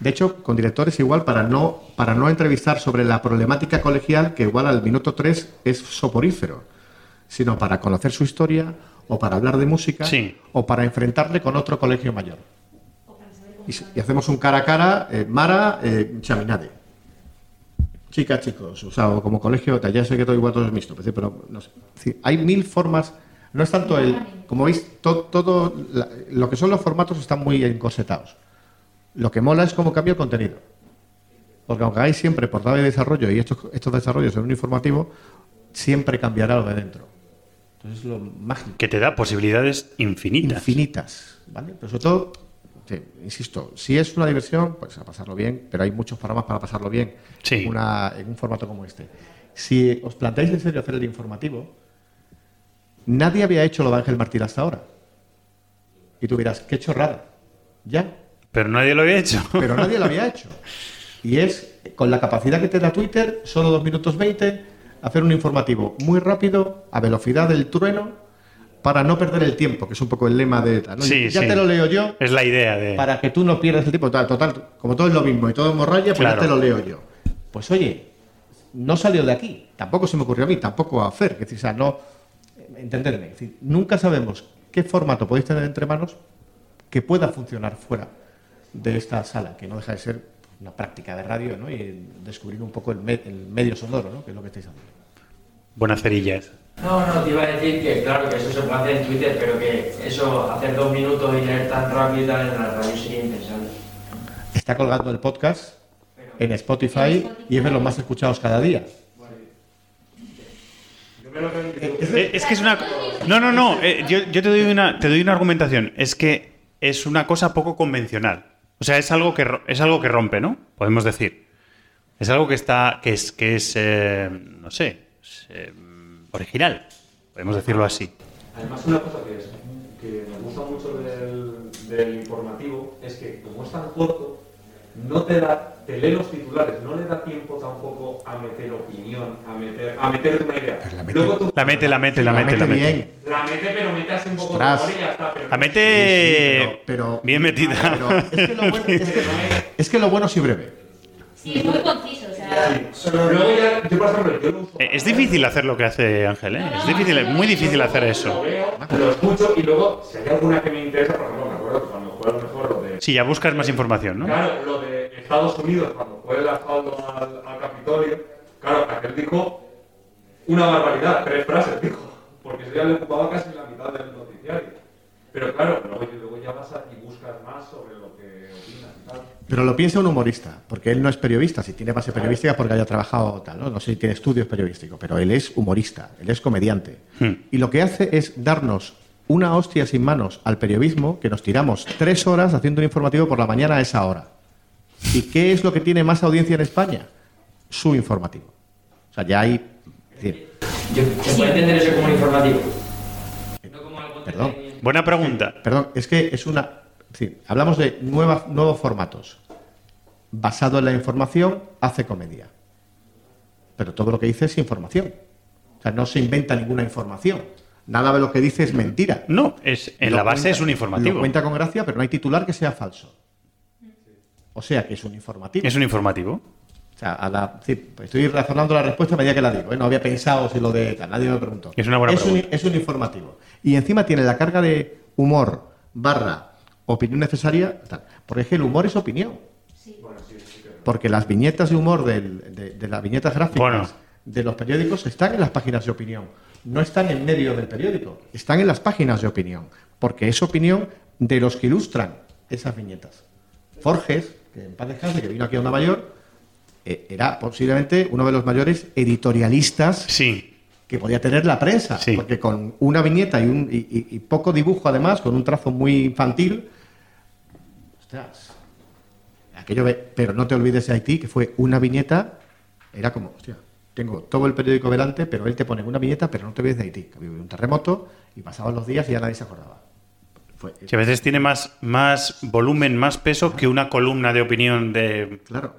De hecho, con directores igual para no, para no entrevistar sobre la problemática colegial, que igual al minuto 3 es soporífero, sino para conocer su historia, o para hablar de música, Sí. o para enfrentarle con otro colegio mayor. Y, hacemos un cara a cara, eh, Mara, eh, Chaminade. Chicas, chicos, o sea, o como colegio, ya sé que todo igual todo es mixto, pero- no sé. Hay mil formas, no es tanto el, como veis, to- todo, la- lo que son los formatos están muy encorsetados. Lo que mola es cómo cambia el contenido. Porque aunque hagáis siempre portada de desarrollo y estos, estos desarrollos en un informativo, siempre cambiará lo de dentro. Entonces es lo mágico. Que te da posibilidades infinitas. Infinitas, ¿vale? Pero sobre todo, te- insisto, si es una diversión, pues a pasarlo bien, pero hay muchos programas para pasarlo bien Sí. una- en un formato como este. Si os planteáis en serio hacer el informativo, nadie había hecho lo de Ángel Martín hasta ahora. Y tú dirás, qué chorrada. Ya, Pero nadie lo había hecho. pero nadie lo había hecho. Y es, con la capacidad que te da Twitter, solo 2 minutos 20, hacer un informativo muy rápido, a velocidad del trueno, para no perder el tiempo, que es un poco el lema de... ¿no? Sí, ya sí. te lo leo yo, Es la idea de. para que tú no pierdas el tiempo. Total, total, como todo es lo mismo y todo es morralla, pues Claro. ya te lo leo yo. Pues oye, no salió de aquí. Tampoco se me ocurrió a mí, tampoco a hacer. Es decir, o sea, no... Entendedme. Es decir, nunca sabemos qué formato podéis tener entre manos que pueda funcionar fuera de esta sala, que no deja de ser una práctica de radio ¿no? y descubrir un poco el, me- el medio sonoro, ¿no? que es lo que estáis haciendo. Buenas cerillas. No, no, te iba a decir que claro que eso se puede hacer en Twitter, pero que eso, hacer dos minutos y leer tan rápido y tal en la radio sería impensable. Está colgando el podcast en Spotify y es de los más escuchados cada día. Eh, Es que es una. No, no, no. eh, yo yo te, doy una, te doy una argumentación. Es que es una cosa poco convencional. O sea, es algo que, es algo que rompe, ¿no? Podemos decir. Es algo que está. que es. que es eh, no sé. original. Podemos decirlo así. Además, una cosa que me gusta mucho del, del informativo es que, como es tan corto, no te da, te lee los titulares, no le da tiempo tampoco a meter opinión, a meter, a meterte una idea. Luego tú- La mete, la mete, la mete, la mete. bien. la mete, pero mete así un poco Ostras. de y ya está. Pero La mete. Sí, sí, pero- pero- bien metida. Pero es que lo bueno, es que, es que lo bueno sí breve. Sí, es muy conciso, o sea. Luego ya, yo por ejemplo, yo lo uso. Eh, Es difícil hacer lo que hace Ángel, ¿eh? Es difícil, es muy difícil hacer Lo eso. veo, lo escucho y luego, si hay alguna que me interesa, por ejemplo, me acuerdo que cuando fue a Sí, ya buscas más información, ¿no? Claro, lo de Estados Unidos, cuando fue el asalto al, al Capitolio, claro, aquel dijo una barbaridad, tres frases dijo, porque eso ya le ocupaba casi la mitad del noticiario. Pero claro, luego, ya vas y buscas más sobre lo que opinas y tal. Pero lo piensa un humorista, porque él no es periodista. Si tiene base periodística, porque haya trabajado tal, ¿no? No sé si tiene estudios periodísticos, pero él es humorista, él es comediante. Hmm. Y lo que hace es darnos una hostia sin manos al periodismo, que nos tiramos tres horas haciendo un informativo por la mañana a esa hora. ¿Y qué es lo que tiene más audiencia en España? Su informativo. O sea, ya hay. decir, Yo, ¿Se puede entender eso como un informativo? Perdón. Buena pregunta. Perdón, es que es una. es decir, hablamos de nueva- nuevos formatos. Basado en la información, hace comedia. Pero todo lo que dice es información. O sea, no se inventa ninguna información. Nada de lo que dice es mentira. No, es, en Lo la base cuenta- es un informativo. Lo cuenta con gracia, pero no hay titular que sea falso. O sea, que es un informativo. Es un informativo. O sea, a la- sí, pues estoy razonando la respuesta a medida que la digo. ¿eh? No había pensado si lo de tal, nadie me preguntó. Es una buena un, pregunta. es un informativo. Y encima tiene la carga de humor barra opinión necesaria. tal. Porque es que el humor es opinión. Porque las viñetas de humor del- de, de las viñetas gráficas Bueno. de los periódicos están en las páginas de opinión. No están en medio del periódico. Están en las páginas de opinión. Porque es opinión de los que ilustran esas viñetas. Forges, que en paz descanse, que vino aquí a Onda Mayor, eh, era posiblemente uno de los mayores editorialistas que podía tener la prensa. Porque con una viñeta y, un, y, y- y poco dibujo, además, con un trazo muy infantil, ostras, aquello de- pero no te olvides de Haití, que fue una viñeta, era como, hostia, tengo todo el periódico delante, pero él te pone una viñeta, pero no te olvides de Haití, que había un terremoto y pasaban los días y ya nadie se acordaba. Fue- Que a veces tiene más, más volumen, más peso que una columna de opinión de Claro.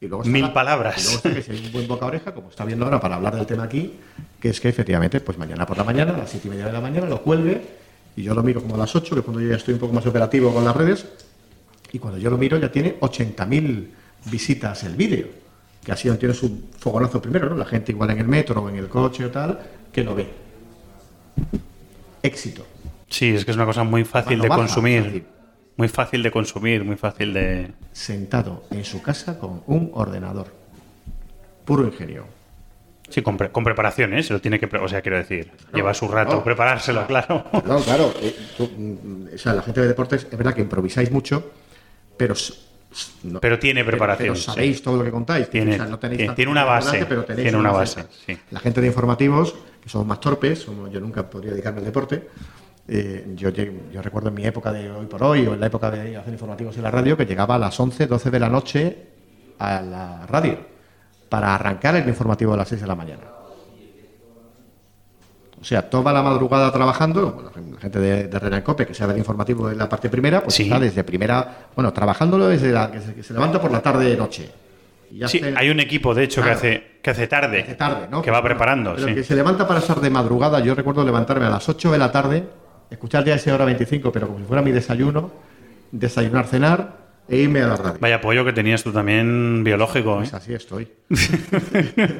Y luego mil la- Y palabras. luego está que si hay un buen boca oreja, como está viendo ahora para hablar del tema aquí, que es que efectivamente, pues mañana por la mañana, a las siete y media de la mañana, lo cuelgue y yo lo miro como a las 8, que cuando yo ya estoy un poco más operativo con las redes, y cuando yo lo miro ya tiene 80.000 visitas el vídeo, que así tiene su fogonazo primero, ¿no? La gente igual en el metro o en el coche o tal, que lo ve. Éxito. Sí, es que es una cosa muy fácil de baja, consumir. fácil. Muy fácil de consumir, muy fácil de... Sentado en su casa con un ordenador. Puro ingenio. Sí, con, pre- con preparación, ¿eh? Se lo tiene que... pre- O sea, quiero decir, lleva su rato preparárselo, claro. No, claro. eh, tú, mm, o sea, la gente de deportes, es verdad que improvisáis mucho, pero. No- Pero tiene preparación, Pero, sabéis sí. todo lo que contáis. Tiene- O sea, no tenéis tiene- tiene una base, pero tenéis tiene una base, sí. La gente de informativos, que somos más torpes, somos- yo nunca podría dedicarme al deporte. eh, yo, yo recuerdo en mi época de hoy por hoy, o en la época de hacer informativos en la radio, que llegaba a las 11, 12 de la noche a la radio para arrancar el informativo a las 6 de la mañana. O sea, toda la madrugada trabajando, bueno, la gente de, de que sabe el informativo en la parte primera, pues está desde primera, bueno, trabajándolo desde la que se, que se levanta por la tarde noche. Y ya Sí, hace- hay un equipo, de hecho, Claro. que hace que hace tarde. hace tarde, ¿no? Que va preparando, Pero sí. que se levanta para estar de madrugada, yo recuerdo levantarme a las 8 de la tarde, escuchar ya ese hora 25, pero como si fuera mi desayuno, desayunar, cenar e irme a la radio. Vaya apoyo que tenías tú también biológico, ¿eh? Pues así estoy. no sé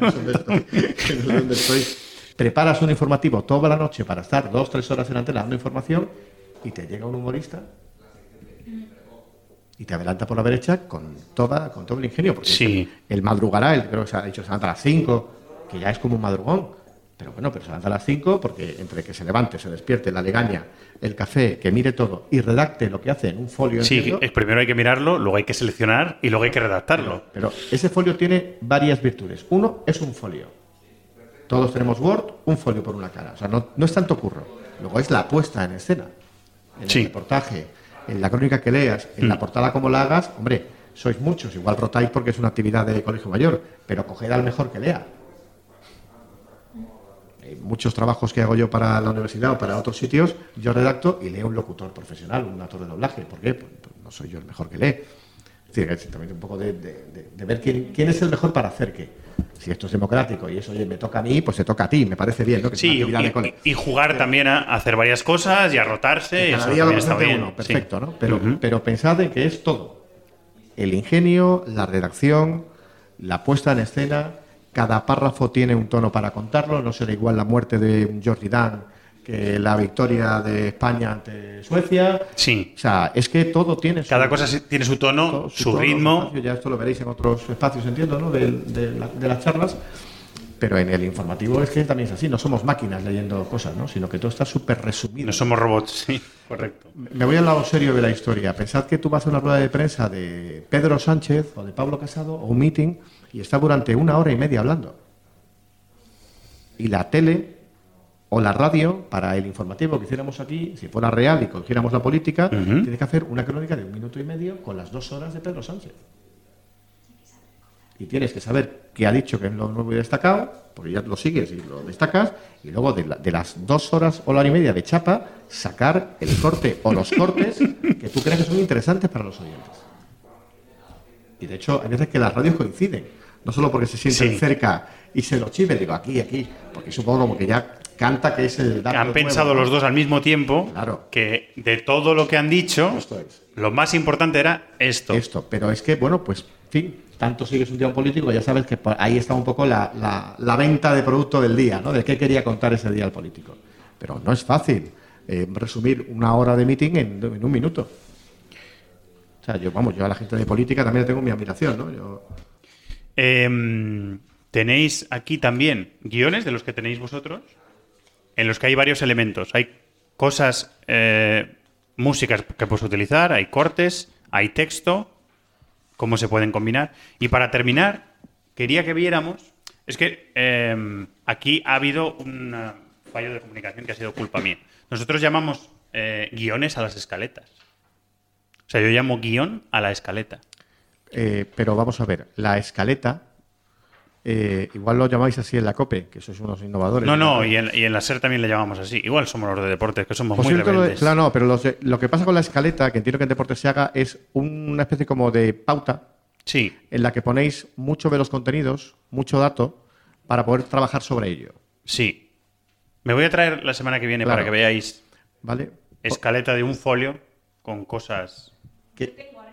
dónde estoy. No sé dónde estoy. Preparas un informativo toda la noche para estar dos, tres horas en antena dando información y te llega un humorista y te adelanta por la derecha con toda con todo el ingenio. Porque Sí. el, el madrugará, el, creo que se ha dicho, se levanta a las 5, que ya es como un madrugón. Pero bueno, pero se levanta a las 5 porque entre que se levante, se despierte, la legaña, el café, que mire todo y redacte lo que hace en un folio. Sí, es- primero hay que mirarlo, luego hay que seleccionar y luego hay que redactarlo. pero ese folio tiene varias virtudes. Uno es un folio. Todos tenemos Word, un folio por una cara. O sea, no, no es tanto curro. Luego es la puesta en escena. En Sí. el reportaje, en la crónica que leas, en la Mm. portada como la hagas, hombre, sois muchos. Igual rotáis porque es una actividad de colegio mayor, pero coged al mejor que lea. Hay muchos trabajos que hago yo para la universidad o para otros sitios, yo redacto y leo un locutor profesional, un actor de doblaje. ¿Por qué? Pues, pues no soy yo el mejor que lee. Es decir, es también un poco de, de- de- de ver quién, quién es el mejor para hacer qué. Si esto es democrático y eso oye, me toca a mí, pues se toca a ti, me parece bien, ¿no? Que Sí, y, y jugar también a hacer varias cosas y a rotarse. y Cada eso día lo está bien. uno, perfecto, sí. ¿no? Pero, pero pensad en que es todo. El ingenio, la redacción, la puesta en escena, cada párrafo tiene un tono para contarlo, no será igual la muerte de Jordi Dan que la victoria de España ante Suecia. Sí. O sea, es que todo tiene su, Cada cosa tiene su tono, todo, su tono, ritmo. espacio, ya esto lo veréis en otros espacios, entiendo, ¿no? De, de la- de las charlas. Pero en el informativo es que también es así, no somos máquinas leyendo cosas, ¿no? sino que todo está súper resumido. No somos robots, sí, correcto. Me voy al lado serio de la historia. Pensad que tú vas a una rueda de prensa de Pedro Sánchez o de Pablo Casado o un meeting y está durante una hora y media hablando. Y la tele o la radio, para el informativo que hiciéramos aquí, si fuera real y cogiéramos la política, tiene que hacer una crónica de un minuto y medio con las dos horas de Pedro Sánchez. Y tienes que saber qué ha dicho que es lo nuevo y destacado, porque ya lo sigues y lo destacas, y luego de, la- de las dos horas o la hora y media de chapa, sacar el corte o los cortes que tú crees que son interesantes para los oyentes. Y de hecho, hay veces que las radios coinciden, no solo porque se sienten Sí. cerca y se lo chiven, digo aquí, aquí, porque supongo como que ya canta que es el dato Han nuevo, pensado ¿no? los dos al mismo tiempo Claro. que de todo lo que han dicho, lo más importante era esto. Esto, pero es que, bueno, pues, en fin, tanto sigues un día un político, ya sabes que ahí está un poco la, la- la venta de producto del día, ¿no? De qué quería contar ese día el político. Pero no es fácil eh, resumir una hora de meeting en, en un minuto. O sea, yo, vamos, yo a la gente de política también tengo mi admiración, ¿no? Yo, Em, tenéis aquí también guiones de los que tenéis vosotros, en los que hay varios elementos. Hay cosas, eh, músicas que puedes utilizar, hay cortes, hay texto, cómo se pueden combinar. Y para terminar, quería que viéramos, es que em, aquí ha habido un fallo de comunicación que ha sido culpa mía. Nosotros llamamos eh, guiones a las escaletas. O sea, yo llamo guion a la escaleta. eh, pero vamos a ver, la escaleta, eh, igual lo llamáis así en la COPE, que sois unos innovadores. No, no, y en, y en la SER también le llamamos así. Igual somos los de deportes, que somos muy rebeldes. claro, no, pero los de- lo que pasa con la escaleta, que entiendo que en deporte se haga, es una especie como de pauta Sí. en la que ponéis mucho de los contenidos, mucho dato, para poder trabajar sobre ello. Sí. Me voy a traer la semana que viene Claro. para que veáis ¿Vale? escaleta de un folio con cosas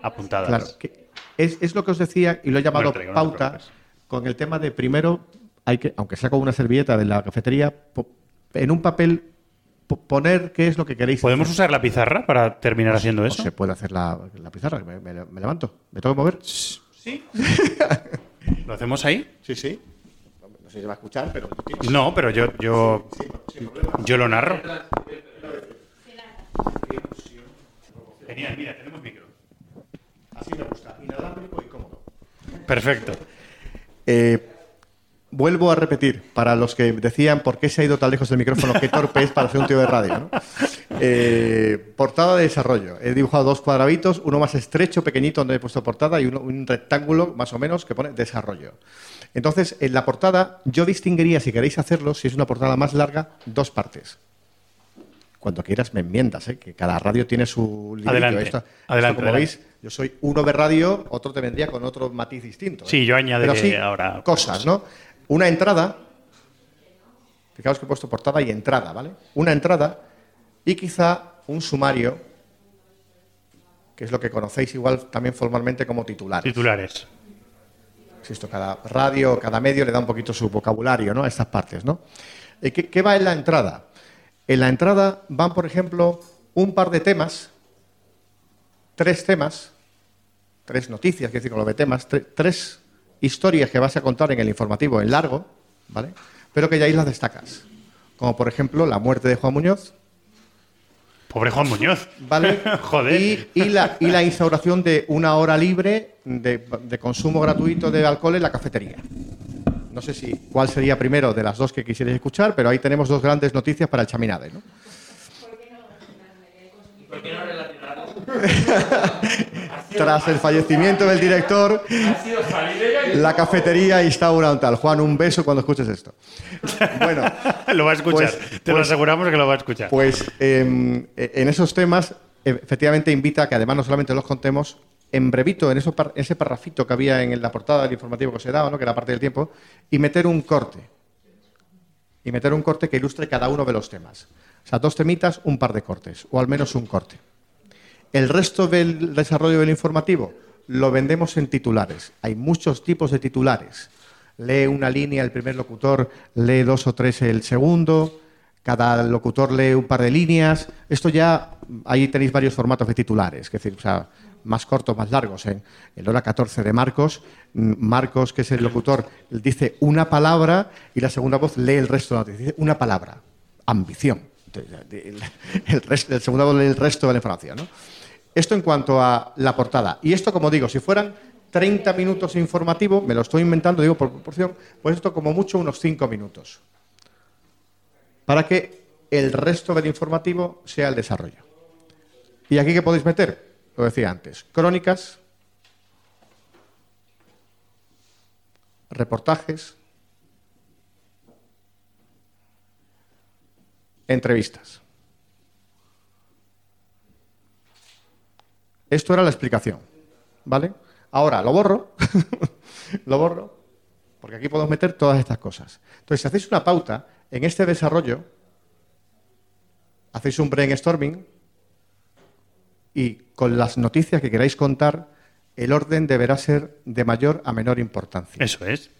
apuntadas. Claro, que es, es lo que os decía y lo he llamado no pauta con el tema de primero, hay que, aunque sea con una servilleta de la cafetería, en un papel po- poner qué es lo que queréis. ¿Podemos hacer. usar la pizarra para terminar haciendo O eso? se puede hacer la, la pizarra, me, me- me levanto, me tengo que mover. Sí. ¿Lo hacemos ahí? Sí, sí. No sé si se va a escuchar, pero... No, pero yo, yo, yo lo narro. Genial, mira, tenemos micro. Así me gusta, inalámbrico y cómodo. Perfecto. Eh, vuelvo a repetir, para los que decían por qué se ha ido tan lejos del micrófono, qué torpe es para hacer un tío de radio. Eh, portada de desarrollo. He dibujado dos cuadraditos, uno más estrecho, pequeñito, donde he puesto portada, y un rectángulo, más o menos, que pone desarrollo. Entonces, en la portada, yo distinguiría, si queréis hacerlo, si es una portada más larga, dos partes. Cuando quieras me enmiendas, ¿eh? que cada radio tiene su librito. Adelante, Esto- esto, adelante, como adelante. veis, yo soy uno de radio, otro te vendría con otro matiz distinto. ¿eh? Sí, yo añadiré sí, ahora cosas, ¿no? Una entrada, fijaos que he puesto portada y entrada, ¿vale? Una entrada y quizá un sumario, que es lo que conocéis igual también formalmente como titulares. Titulares. Insisto, cada radio, cada medio le da un poquito su vocabulario, ¿no? A estas partes, ¿no? Eh, ¿Qué, qué va en la entrada? En la entrada van, por ejemplo, un par de temas, tres temas, tres noticias, quiero decir, con lo de temas, tre- tres historias que vas a contar en el informativo en largo, ¿vale? Pero que ya ahí las destacas. Como por ejemplo la muerte de Juan Muñoz, Pobre Juan Muñoz. ¿vale? Joder. Y, y la, y la instauración de una hora libre de, de consumo gratuito de alcohol en la cafetería. No sé si cuál sería primero de las dos que quisierais escuchar, pero ahí tenemos dos grandes noticias para el Chaminade. ¿no? ¿Por qué no relacionarlo? Tras el fallecimiento del director, la cafetería instaura un tal. Juan, un beso cuando escuches esto. Bueno, lo va a escuchar. pues- Te lo pues- aseguramos que lo va a escuchar. Pues em, en esos temas, efectivamente invita a que además no solamente los contemos, en brevito, en eso ese parrafito que había en la portada del informativo que os he dado, ¿no? que era parte del tiempo, y meter un corte. Y meter un corte que ilustre cada uno de los temas. O sea, dos temitas, un par de cortes, o al menos un corte. El resto del desarrollo del informativo lo vendemos en titulares. Hay muchos tipos de titulares. Lee una línea el primer locutor, lee dos o tres el segundo. cada locutor lee un par de líneas. Esto ya, ahí tenéis varios formatos de titulares, es decir, o sea, más cortos, más largos. En el hora 14 de Marcos, mm, Marcos, que es el locutor, dice una palabra y la segunda voz lee el resto de la noticia. Dice una palabra, ambición. El, segundo voz lee el resto de la información. Esto en cuanto a la portada. Y esto, como digo, si fueran 30 minutos informativo, me lo estoy inventando, digo por proporción, pues esto como mucho unos 5 minutos. Para que el resto del informativo sea el desarrollo. ¿Y aquí qué podéis meter? Lo decía antes, crónicas, reportajes, entrevistas. Esto era la explicación, ¿vale? Ahora lo borro, lo borro, porque aquí podemos meter todas estas cosas. Entonces, si hacéis una pauta en este desarrollo, hacéis un brainstorming y con las noticias que queráis contar, el orden deberá ser de mayor a menor importancia. Eso es.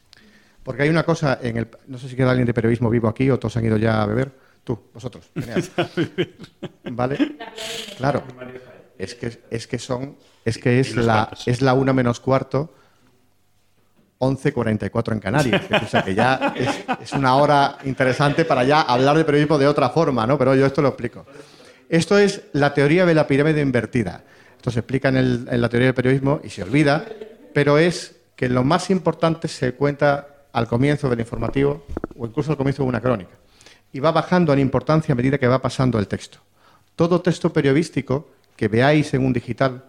Porque hay una cosa en el. No sé si queda alguien de periodismo vivo aquí o todos han ido ya a beber. Tú, vosotros. ¿Vale? Claro. Es que, es que son. Es que es la, es la una menos cuarto. 11.44 en Canarias. O sea que ya es, es, una hora interesante para ya hablar de periodismo de otra forma, ¿no? Pero yo esto lo explico. Esto es la teoría de la pirámide invertida. Esto se explica en, el, en la teoría del periodismo y se olvida, pero es que lo más importante se cuenta al comienzo del informativo o incluso al comienzo de una crónica. Y va bajando en importancia a medida que va pasando el texto. Todo texto periodístico que veáis en un digital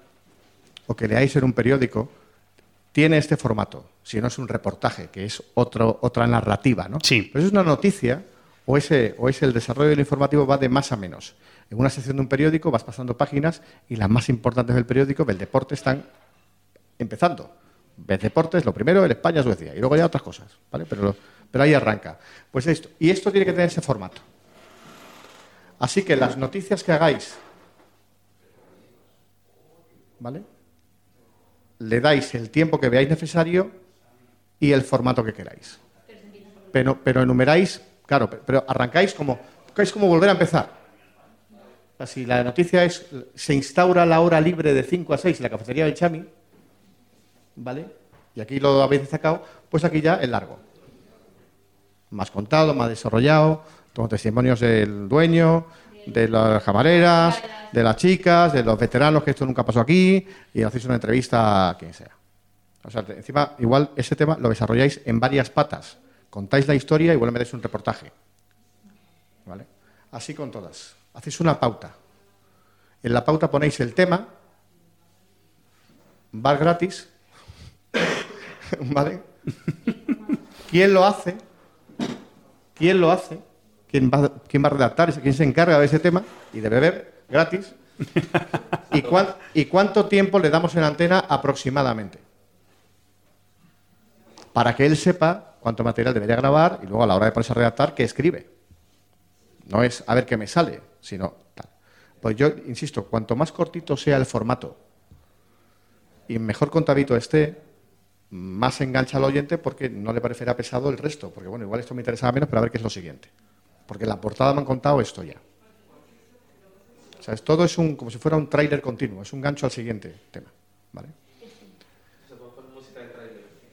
o que leáis en un periódico tiene este formato, si no es un reportaje, que es otro, otra narrativa, ¿no? Sí. Pero es una noticia o, ese, o es el desarrollo del informativo va de más a menos. En una sección de un periódico vas pasando páginas y las más importantes del periódico, del deporte, están empezando. Ves deportes, lo primero, el España-Suecia, y luego ya otras cosas, ¿vale? Pero, ahí arranca. Pues esto. Y esto tiene que tener ese formato. Así que las noticias que hagáis, ¿vale? Le dais el tiempo que veáis necesario y el formato que queráis. Pero, pero enumeráis, claro, pero arrancáis como, es como volver a empezar. Sea, si la noticia es, se instaura la hora libre de 5 a 6 en la cafetería del Chami, ¿vale? Y aquí lo habéis destacado, pues aquí ya es largo. Más contado, más desarrollado, con testimonios del dueño, de las camareras, de las chicas, de los veteranos, que esto nunca pasó aquí, y hacéis una entrevista a quien sea. O sea, encima, igual ese tema lo desarrolláis en varias patas. Contáis la historia y igual metéis un reportaje. ¿Vale? Así con todas. Hacéis una pauta. En la pauta ponéis el tema, bar gratis, ¿vale? ¿Quién lo hace? ¿Quién lo hace? ¿Quién va, quién va a redactar? ¿Quién se encarga de ese tema? Y de beber gratis. ¿Y, cuán, ¿Y cuánto tiempo le damos en antena aproximadamente? Para que él sepa cuánto material debería grabar y luego a la hora de ponerse a redactar, ¿qué escribe? No es a ver qué me sale, sino tal. Pues yo insisto, cuanto más cortito sea el formato y mejor contadito esté, más engancha al oyente porque no le parecerá pesado el resto. Porque bueno, igual esto me interesaba menos, pero a ver qué es lo siguiente. Porque la portada me han contado esto ya. O sea, todo es un, como si fuera un tráiler continuo, es un gancho al siguiente tema. ¿vale?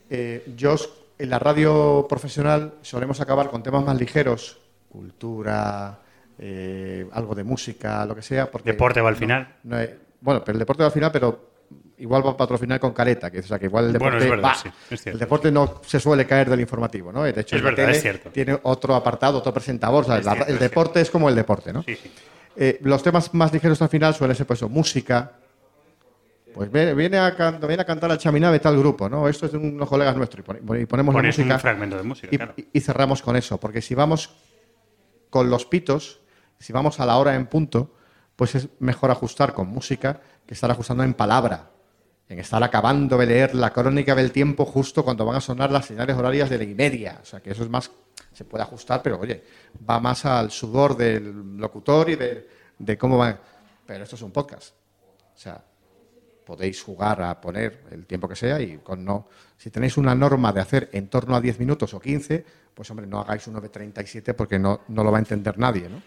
Eh, yo en la radio profesional solemos acabar con temas más ligeros, cultura, eh, algo de música, lo que sea. Porque deporte va al no, final. No, bueno, pero el deporte va al final, pero igual va a patrocinar con careta, que, o sea, que igual el deporte, bueno, es verdad, va. sí, es el deporte no se suele caer del informativo, ¿no? De hecho, es verdad, es cierto. tiene otro apartado, otro presentador, o sea, la, cierto, el deporte es como el deporte, ¿no? Sí, sí. Eh, los temas más ligeros al final suelen ser pues eso, música. Pues viene, a, can, viene a cantar de tal grupo, ¿no? Esto es de unos colegas nuestros. Y, pon, y ponemos la música. un fragmento de música, y, claro. y cerramos con eso. Porque si vamos con los pitos, si vamos a la hora en punto, pues es mejor ajustar con música que estar ajustando en palabra. En estar acabando de leer la crónica del tiempo justo cuando van a sonar las señales horarias de la y media. O sea, que eso es más. Se puede ajustar, pero oye, va más al sudor del locutor y de, de cómo va. Pero esto es un podcast. O sea, podéis jugar a poner el tiempo que sea y con no. Si tenéis una norma de hacer en torno a 10 minutos o 15, pues hombre, no hagáis un 9.37 porque no, no lo va a entender nadie, ¿no?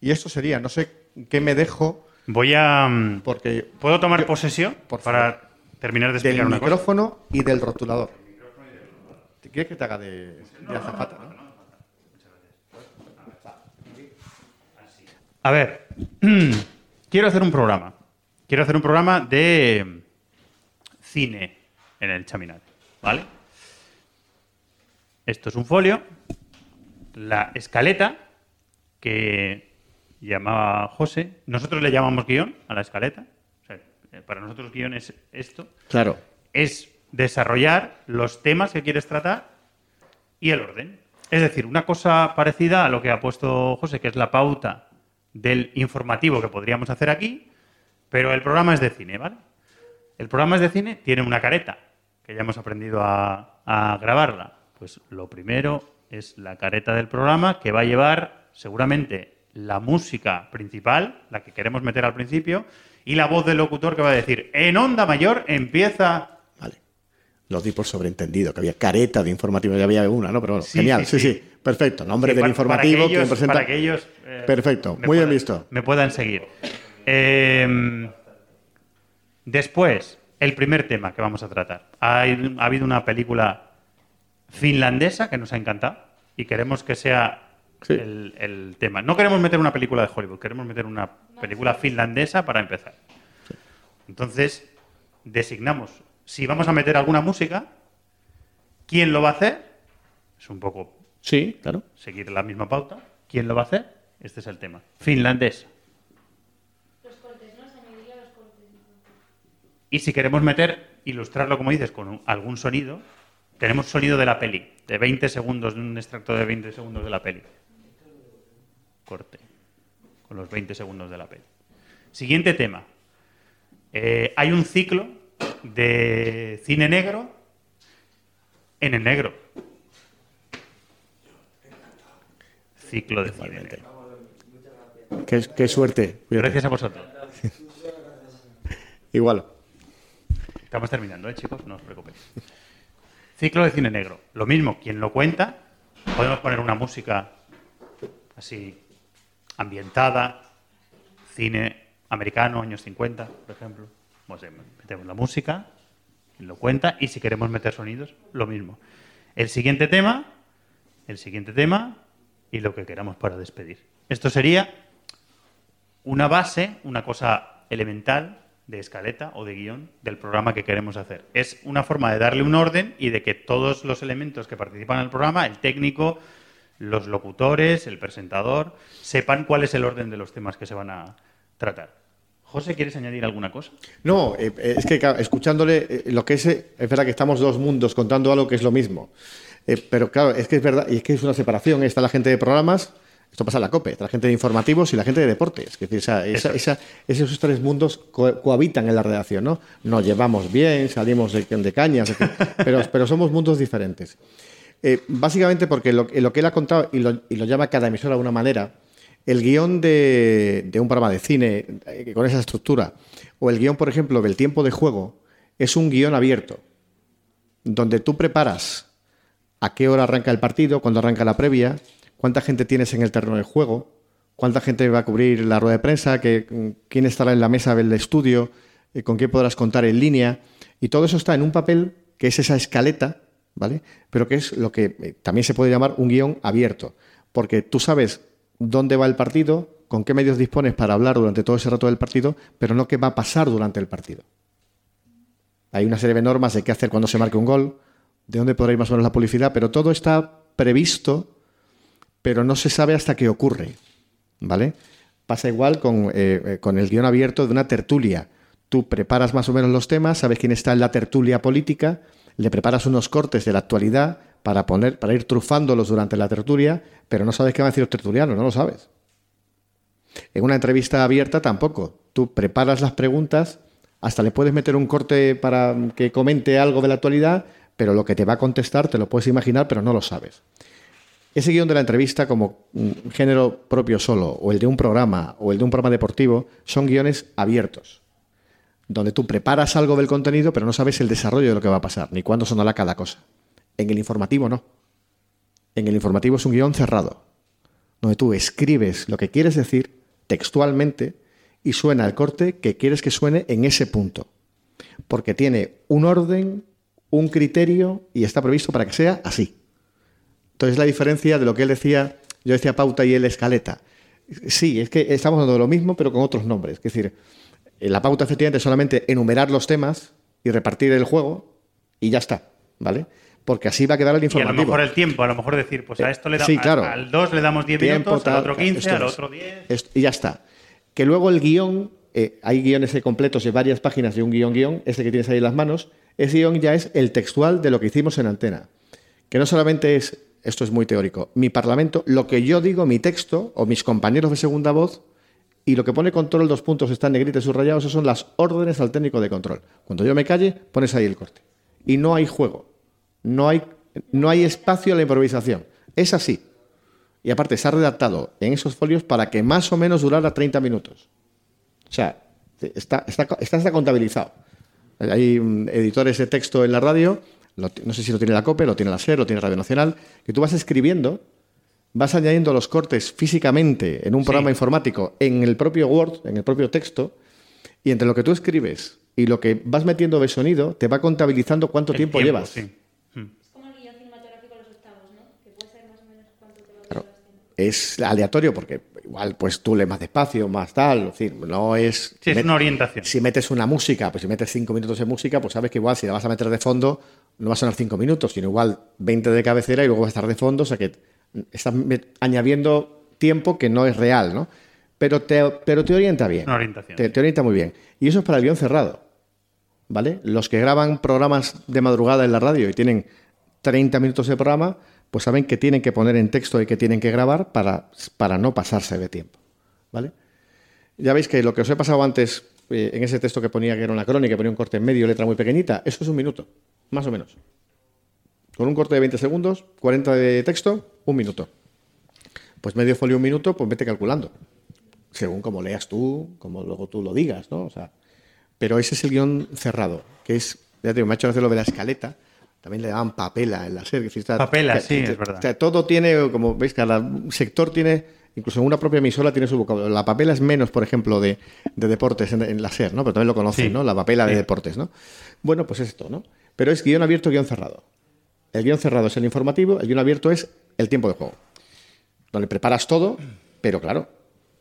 Y esto sería, no sé qué me dejo. Voy a. mm, Porque ¿Puedo tomar posesión por para terminar de explicar del una cosa? micrófono y del rotulador. ¿Te quieres que te haga de, de azafata? no? A ver, quiero hacer un programa. Quiero hacer un programa de cine en el Chaminade, ¿vale? Esto es un folio, la escaleta que llamaba José. Nosotros le llamamos guion a la escaleta. O sea, eh, para nosotros guion es esto. Claro. Es desarrollar los temas que quieres tratar y el orden. Es decir, una cosa parecida a lo que ha puesto José, que es la pauta del informativo que podríamos hacer aquí, pero el programa es de cine, ¿vale? El programa es de cine, tiene una careta, que ya hemos aprendido a, a grabarla. Pues lo primero es la careta del programa, que va a llevar seguramente la música principal, la que queremos meter al principio, y la voz del locutor que va a decir, en onda mayor empieza... Lo di por sobreentendido, que había careta de informativo, ya había una, ¿no? Pero bueno, Sí, genial, sí, sí, perfecto. Nombre del para- informativo, para que ellos- presenta. para que ellos, eh, perfecto, muy bien visto. Me puedan seguir. Eh, después, el primer tema que vamos a tratar. Ha habido una película finlandesa que nos ha encantado y queremos que sea el, el tema. No queremos meter una película de Hollywood, queremos meter una película finlandesa para empezar. Entonces, designamos si vamos a meter alguna música, quién lo va a hacer. Es un poco Sí, claro. seguir la misma pauta. ¿Quién lo va a hacer? Este es el tema. Finlandés. Y si queremos meter, ilustrarlo, como dices, con algún sonido, tenemos sonido de la peli, de 20 segundos, de un extracto de 20 segundos de la peli. Corte. Con los 20 segundos de la peli. Siguiente tema. Eh, hay un ciclo de cine negro en el negro. Ciclo de cine negro. Qué, qué suerte. Cuídate. Gracias a vosotros. Igual. Estamos terminando, ¿eh, chicos? No os preocupéis. Ciclo de cine negro. Lo mismo, quien lo cuenta, podemos poner una música así ambientada, cine americano, años 50, por ejemplo. Pues, eh, metemos la música, lo cuenta, y si queremos meter sonidos, lo mismo. El siguiente tema, el siguiente tema y lo que queramos para despedir. Esto sería una base, una cosa elemental de escaleta o de guion del programa que queremos hacer. Es una forma de darle un orden y de que todos los elementos que participan en el programa, el técnico, los locutores, el presentador, sepan cuál es el orden de los temas que se van a tratar. José, ¿quieres añadir alguna cosa? No, eh, eh, es que claro, escuchándole eh, lo que es, eh, es verdad que estamos dos mundos contando algo que es lo mismo. Pero claro, es que es verdad, y es que es una separación. Está la gente de programas, esto pasa en la COPE, está la gente de informativos y la gente de deportes. Es decir, esa- esa- esa- esos tres mundos co- cohabitan en la redacción, ¿no? Nos llevamos bien, salimos de, de cañas, decir, pero, pero somos mundos diferentes. Eh, básicamente porque lo, lo que él ha contado y lo, y lo llama cada emisora de una manera, el guion de, un programa de cine eh, con esa estructura, o el guion, por ejemplo, del tiempo de juego, es un guion abierto, donde tú preparas a qué hora arranca el partido, cuándo arranca la previa, cuánta gente tienes en el terreno de juego, cuánta gente va a cubrir la rueda de prensa, que, quién estará en la mesa del estudio, eh, con quién podrás contar en línea, y todo eso está en un papel que es esa escaleta, ¿vale? Pero que es lo que eh, también se puede llamar un guion abierto, porque tú sabes dónde va el partido, con qué medios dispones para hablar durante todo ese rato del partido, pero no qué va a pasar durante el partido. Hay una serie de normas de qué hacer cuando se marque un gol, de dónde podrá ir más o menos la publicidad, pero todo está previsto, pero no se sabe hasta qué ocurre. ¿Vale? Pasa igual con, eh, eh, con el guion abierto de una tertulia. Tú preparas más o menos los temas, sabes quién está en la tertulia política, le preparas unos cortes de la actualidad para, poner, para ir trufándolos durante la tertulia, pero no sabes qué van a decir los tertulianos, no lo sabes. En una entrevista abierta tampoco. Tú preparas las preguntas, hasta le puedes meter un corte para que comente algo de la actualidad, pero lo que te va a contestar te lo puedes imaginar, pero no lo sabes. Ese guion de la entrevista como mm, género propio solo, o el de un programa, o el de un programa deportivo, son guiones abiertos. Donde tú preparas algo del contenido, pero no sabes el desarrollo de lo que va a pasar, ni cuándo sonará cada cosa. En el informativo no. En el informativo es un guion cerrado, donde tú escribes lo que quieres decir textualmente y suena el corte que quieres que suene en ese punto. Porque tiene un orden, un criterio y está previsto para que sea así. Entonces la diferencia de lo que él decía, yo decía pauta y él escaleta. Sí, es que estamos hablando de lo mismo pero con otros nombres. Es decir, la pauta efectivamente es solamente enumerar los temas y repartir el juego y ya está, ¿vale? Porque así va a quedar el Y a informativo. lo mejor el tiempo, a lo mejor decir, pues a esto le Eh, Sí, damos, al 2 le damos 10 Tiempo, minutos, al tal, otro tal, 15, esto al otro 10. Esto- y ya está. Que luego el guion, eh, hay guiones completos de varias páginas de un guion guion, ese que tienes ahí en las manos, ese guion ya es el textual de lo que hicimos en antena. Que no solamente es, esto es muy teórico, mi parlamento, lo que yo digo, mi texto, o mis compañeros de segunda voz, y lo que pone control, dos puntos están negritos subrayados, esos son las órdenes al técnico de control. Cuando yo me calle, pones ahí el corte. Y no hay juego. No hay, no hay espacio a la improvisación. Es así. Y aparte está redactado en esos folios para que más o menos durara 30 minutos. O sea, está, está, está, está contabilizado. Hay mm, editores de texto en la radio, no sé si lo tiene la COPE, lo tiene la SER, lo tiene Radio Nacional, que tú vas escribiendo, vas añadiendo los cortes físicamente en un programa informático, en el propio Word, en el propio texto, y entre lo que tú escribes y lo que vas metiendo de sonido, te va contabilizando cuánto tiempo, tiempo, llevas. sí. Es aleatorio porque igual pues tú lees más despacio, más tal, es decir, no es... Sí, es una orientación. Si metes una música, pues si metes cinco minutos de música, pues sabes que igual si la vas a meter de fondo, no va a sonar cinco minutos, sino igual 20 de cabecera y luego va a estar de fondo, o sea que estás añadiendo tiempo que no es real, ¿no? Pero te, pero te orienta bien. Una orientación. Te, te orienta muy bien. Y eso es para el guion cerrado, ¿vale? Los que graban programas de madrugada en la radio y tienen 30 minutos de programa, pues saben que tienen que poner en texto y que tienen que grabar para, para no pasarse de tiempo, ¿vale? Ya veis que lo que os he pasado antes, eh, en ese texto que ponía que era una crónica, ponía un corte en medio, letra muy pequeñita, eso es un minuto, más o menos. Con un corte de 20 segundos, 40 de texto, un minuto. Pues medio folio, un minuto, pues vete calculando. Según como leas tú, como luego tú lo digas, ¿no? O sea, pero ese es el guion cerrado, que es, ya te digo, me ha hecho gracia lo de la escaleta, también le daban papela en la serie. está- Papela, que- sí, que- es verdad. o sea, todo tiene, como veis, cada sector tiene, incluso en una propia emisora tiene su vocabulario. La papela es menos, por ejemplo, de, de deportes en, en la SER, ¿no? Pero también lo conocen, Sí, ¿no? La papela de deportes, ¿no? Bueno, pues es esto, ¿no? Pero es guion abierto, guion cerrado. El guion cerrado es el informativo, el guion abierto es el tiempo de juego. Donde preparas todo, pero claro,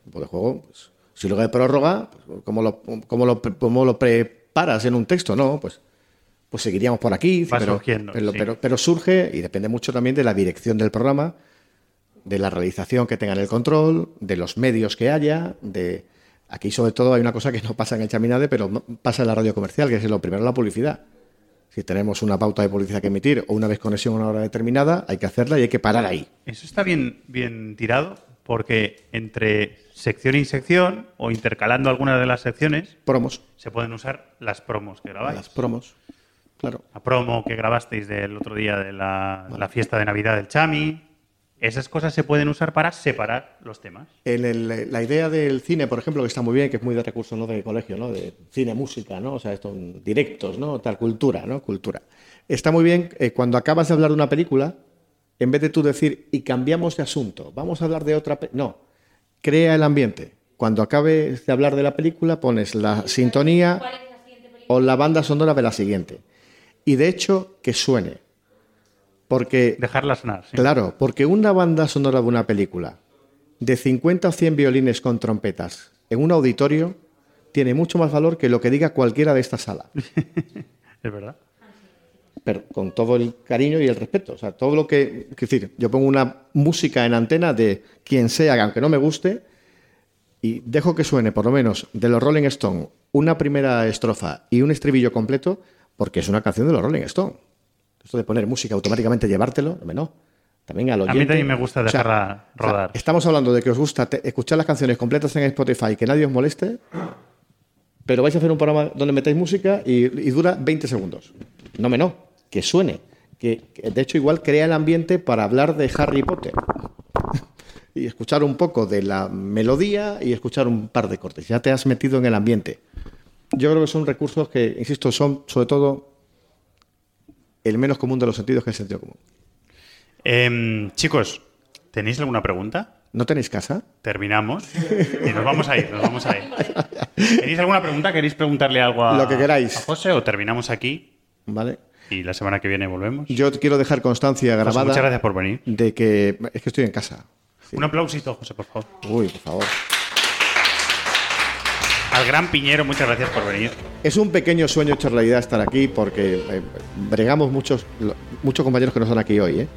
tiempo de juego, pues, si luego de prórroga, pues, ¿cómo, lo, cómo, lo, cómo lo preparas en un texto? No, pues, pues seguiríamos por aquí. Pero, pero, sí. pero- pero surge y depende mucho también de la dirección del programa, de la realización que tengan el control, de los medios que haya, de... Aquí sobre todo hay una cosa que no pasa en el Chaminade, pero pasa en la radio comercial, que es lo primero la publicidad. Si tenemos una pauta de publicidad que emitir o una desconexión a una hora determinada, hay que hacerla y hay que parar ahí. Eso está bien, bien tirado porque entre sección y sección o intercalando algunas de las secciones Promos. se pueden usar las promos que grabáis. Las promos. Claro. La promo que grabasteis del otro día de la, la fiesta de Navidad del Chami. Esas cosas se pueden usar para separar los temas. En el- la idea del cine, por ejemplo, que está muy bien, que es muy de recursos ¿no? de colegio, ¿no? De cine, música, ¿no? O sea, esto, directos, ¿no? Tal, cultura, ¿no? Cultura. Está muy bien eh, cuando acabas de hablar de una película, en vez de tú decir, y cambiamos de asunto, vamos a hablar de otra... pe-". No, crea el ambiente. Cuando acabes de hablar de la película, pones la sintonía o la banda sonora de la siguiente. Y de hecho, que suene. Porque... Dejarla sonar. sí. Claro, porque una banda sonora de una película de 50 o 100 violines con trompetas en un auditorio tiene mucho más valor que lo que diga cualquiera de esta sala. Es verdad. Pero con todo el cariño y el respeto. O sea, todo lo que. Es decir, yo pongo una música en antena de quien sea, aunque no me guste, y dejo que suene, por lo menos, de los Rolling Stones, una primera estrofa y un estribillo completo, porque es una canción de los Rolling Stones. Esto de poner música automáticamente llevártelo, no. También al A mí oyente. también me gusta O sea, dejarla o sea, rodar. estamos hablando de que os gusta escuchar las canciones completas en Spotify, que nadie os moleste, pero vais a hacer un programa donde metéis música y, y dura 20 segundos. No me no, que suene. Que, que, de hecho igual crea el ambiente para hablar de Harry Potter. y escuchar un poco de la melodía y escuchar un par de cortes. Ya te has metido en el ambiente. yo creo que son recursos que, insisto, son sobre todo el menos común de los sentidos que es el sentido común. Em, chicos, ¿tenéis alguna pregunta? ¿No tenéis casa? Terminamos y nos vamos a ir, nos vamos a ir. ¿Tenéis alguna pregunta? ¿Queréis preguntarle algo a, Lo que queráis. a José o terminamos aquí ¿Vale? y la semana que viene volvemos? Yo quiero dejar constancia José, grabada muchas gracias por venir. de que es que estoy en casa. Un aplausito, José, por favor. Uy, por favor. Al gran Piñero, muchas gracias por venir. Es un pequeño sueño hecho realidad estar aquí porque eh, bregamos muchos, muchos compañeros que no están aquí hoy. ¿eh?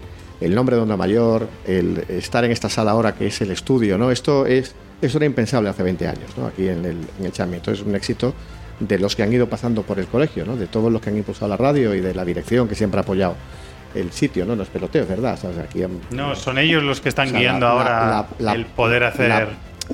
El nombre de Onda Mayor, el estar en esta sala ahora que es el estudio, ¿no? Esto es eso era impensable hace 20 años, ¿no? Aquí en el, en el Chami. Entonces es un éxito de los que han ido pasando por el colegio, ¿no? De todos los que han impulsado la radio y de la dirección que siempre ha apoyado el sitio, ¿no? No es peloteo, verdad. O sea, aquí han- No, son ellos los que están O sea, guiando la- ahora la- la- el poder hacer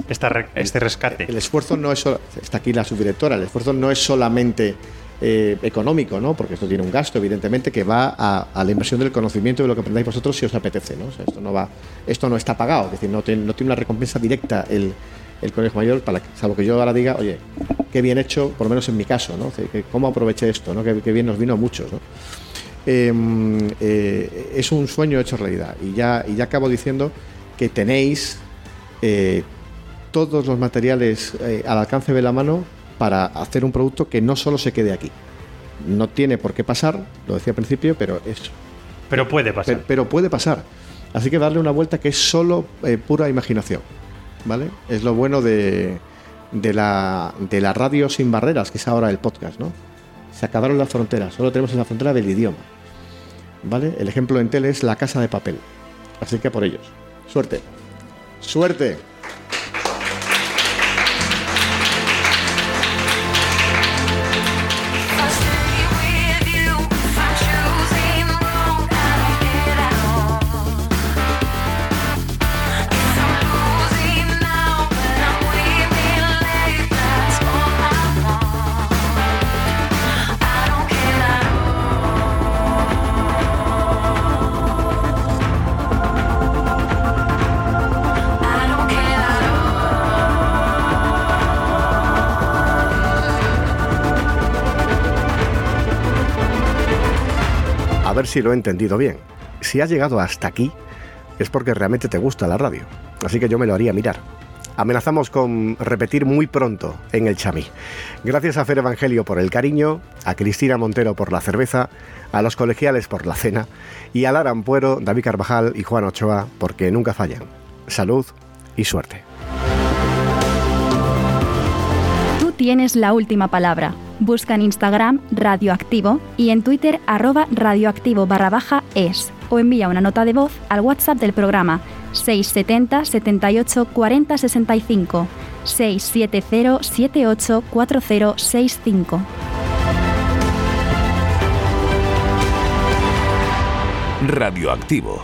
esta re- este rescate. el esfuerzo no es solo, está aquí la subdirectora, el esfuerzo no es solamente eh, económico, ¿no? Porque esto tiene un gasto, evidentemente, que va a, a la inversión del conocimiento de lo que aprendáis vosotros si os apetece, ¿no? O sea, esto no va, esto no está pagado, es decir, no tiene, no tiene una recompensa directa el, el colegio mayor, para que, salvo que yo ahora diga, oye, qué bien hecho, por lo menos en mi caso, ¿no? O sea, que cómo aproveché esto, ¿no? Qué, qué bien nos vino a muchos, ¿no? Eh, eh, es un sueño hecho realidad. Y ya, y ya acabo diciendo que tenéis eh, todos los materiales eh, al alcance de la mano para hacer un producto que no solo se quede aquí. No tiene por qué pasar, lo decía al principio, pero es. Pero puede pasar. Pero, pero puede pasar. Así que darle una vuelta que es solo eh, pura imaginación. ¿Vale? Es lo bueno de, de, la, de la radio sin barreras, que es ahora el podcast, ¿no? Se acabaron las fronteras, solo tenemos la frontera del idioma. ¿Vale? El ejemplo en tele es la casa de papel. Así que por ellos. Suerte. Suerte. Si lo he entendido bien. Si has llegado hasta aquí, es porque realmente te gusta la radio. Así que yo me lo haría mirar. Amenazamos con repetir muy pronto en el Chamí. Gracias a Fer Evangelio por el cariño, a Cristina Montero por la cerveza, a los colegiales por la cena y a Lara Ampuero, David Carvajal y Juan Ochoa porque nunca fallan. Salud y suerte. Tú tienes la última palabra. Busca en Instagram Radioactivo y en Twitter arroba radioactivo barra baja es o envía una nota de voz al WhatsApp del programa 670 78 40 65 670 78 40 65. Radioactivo.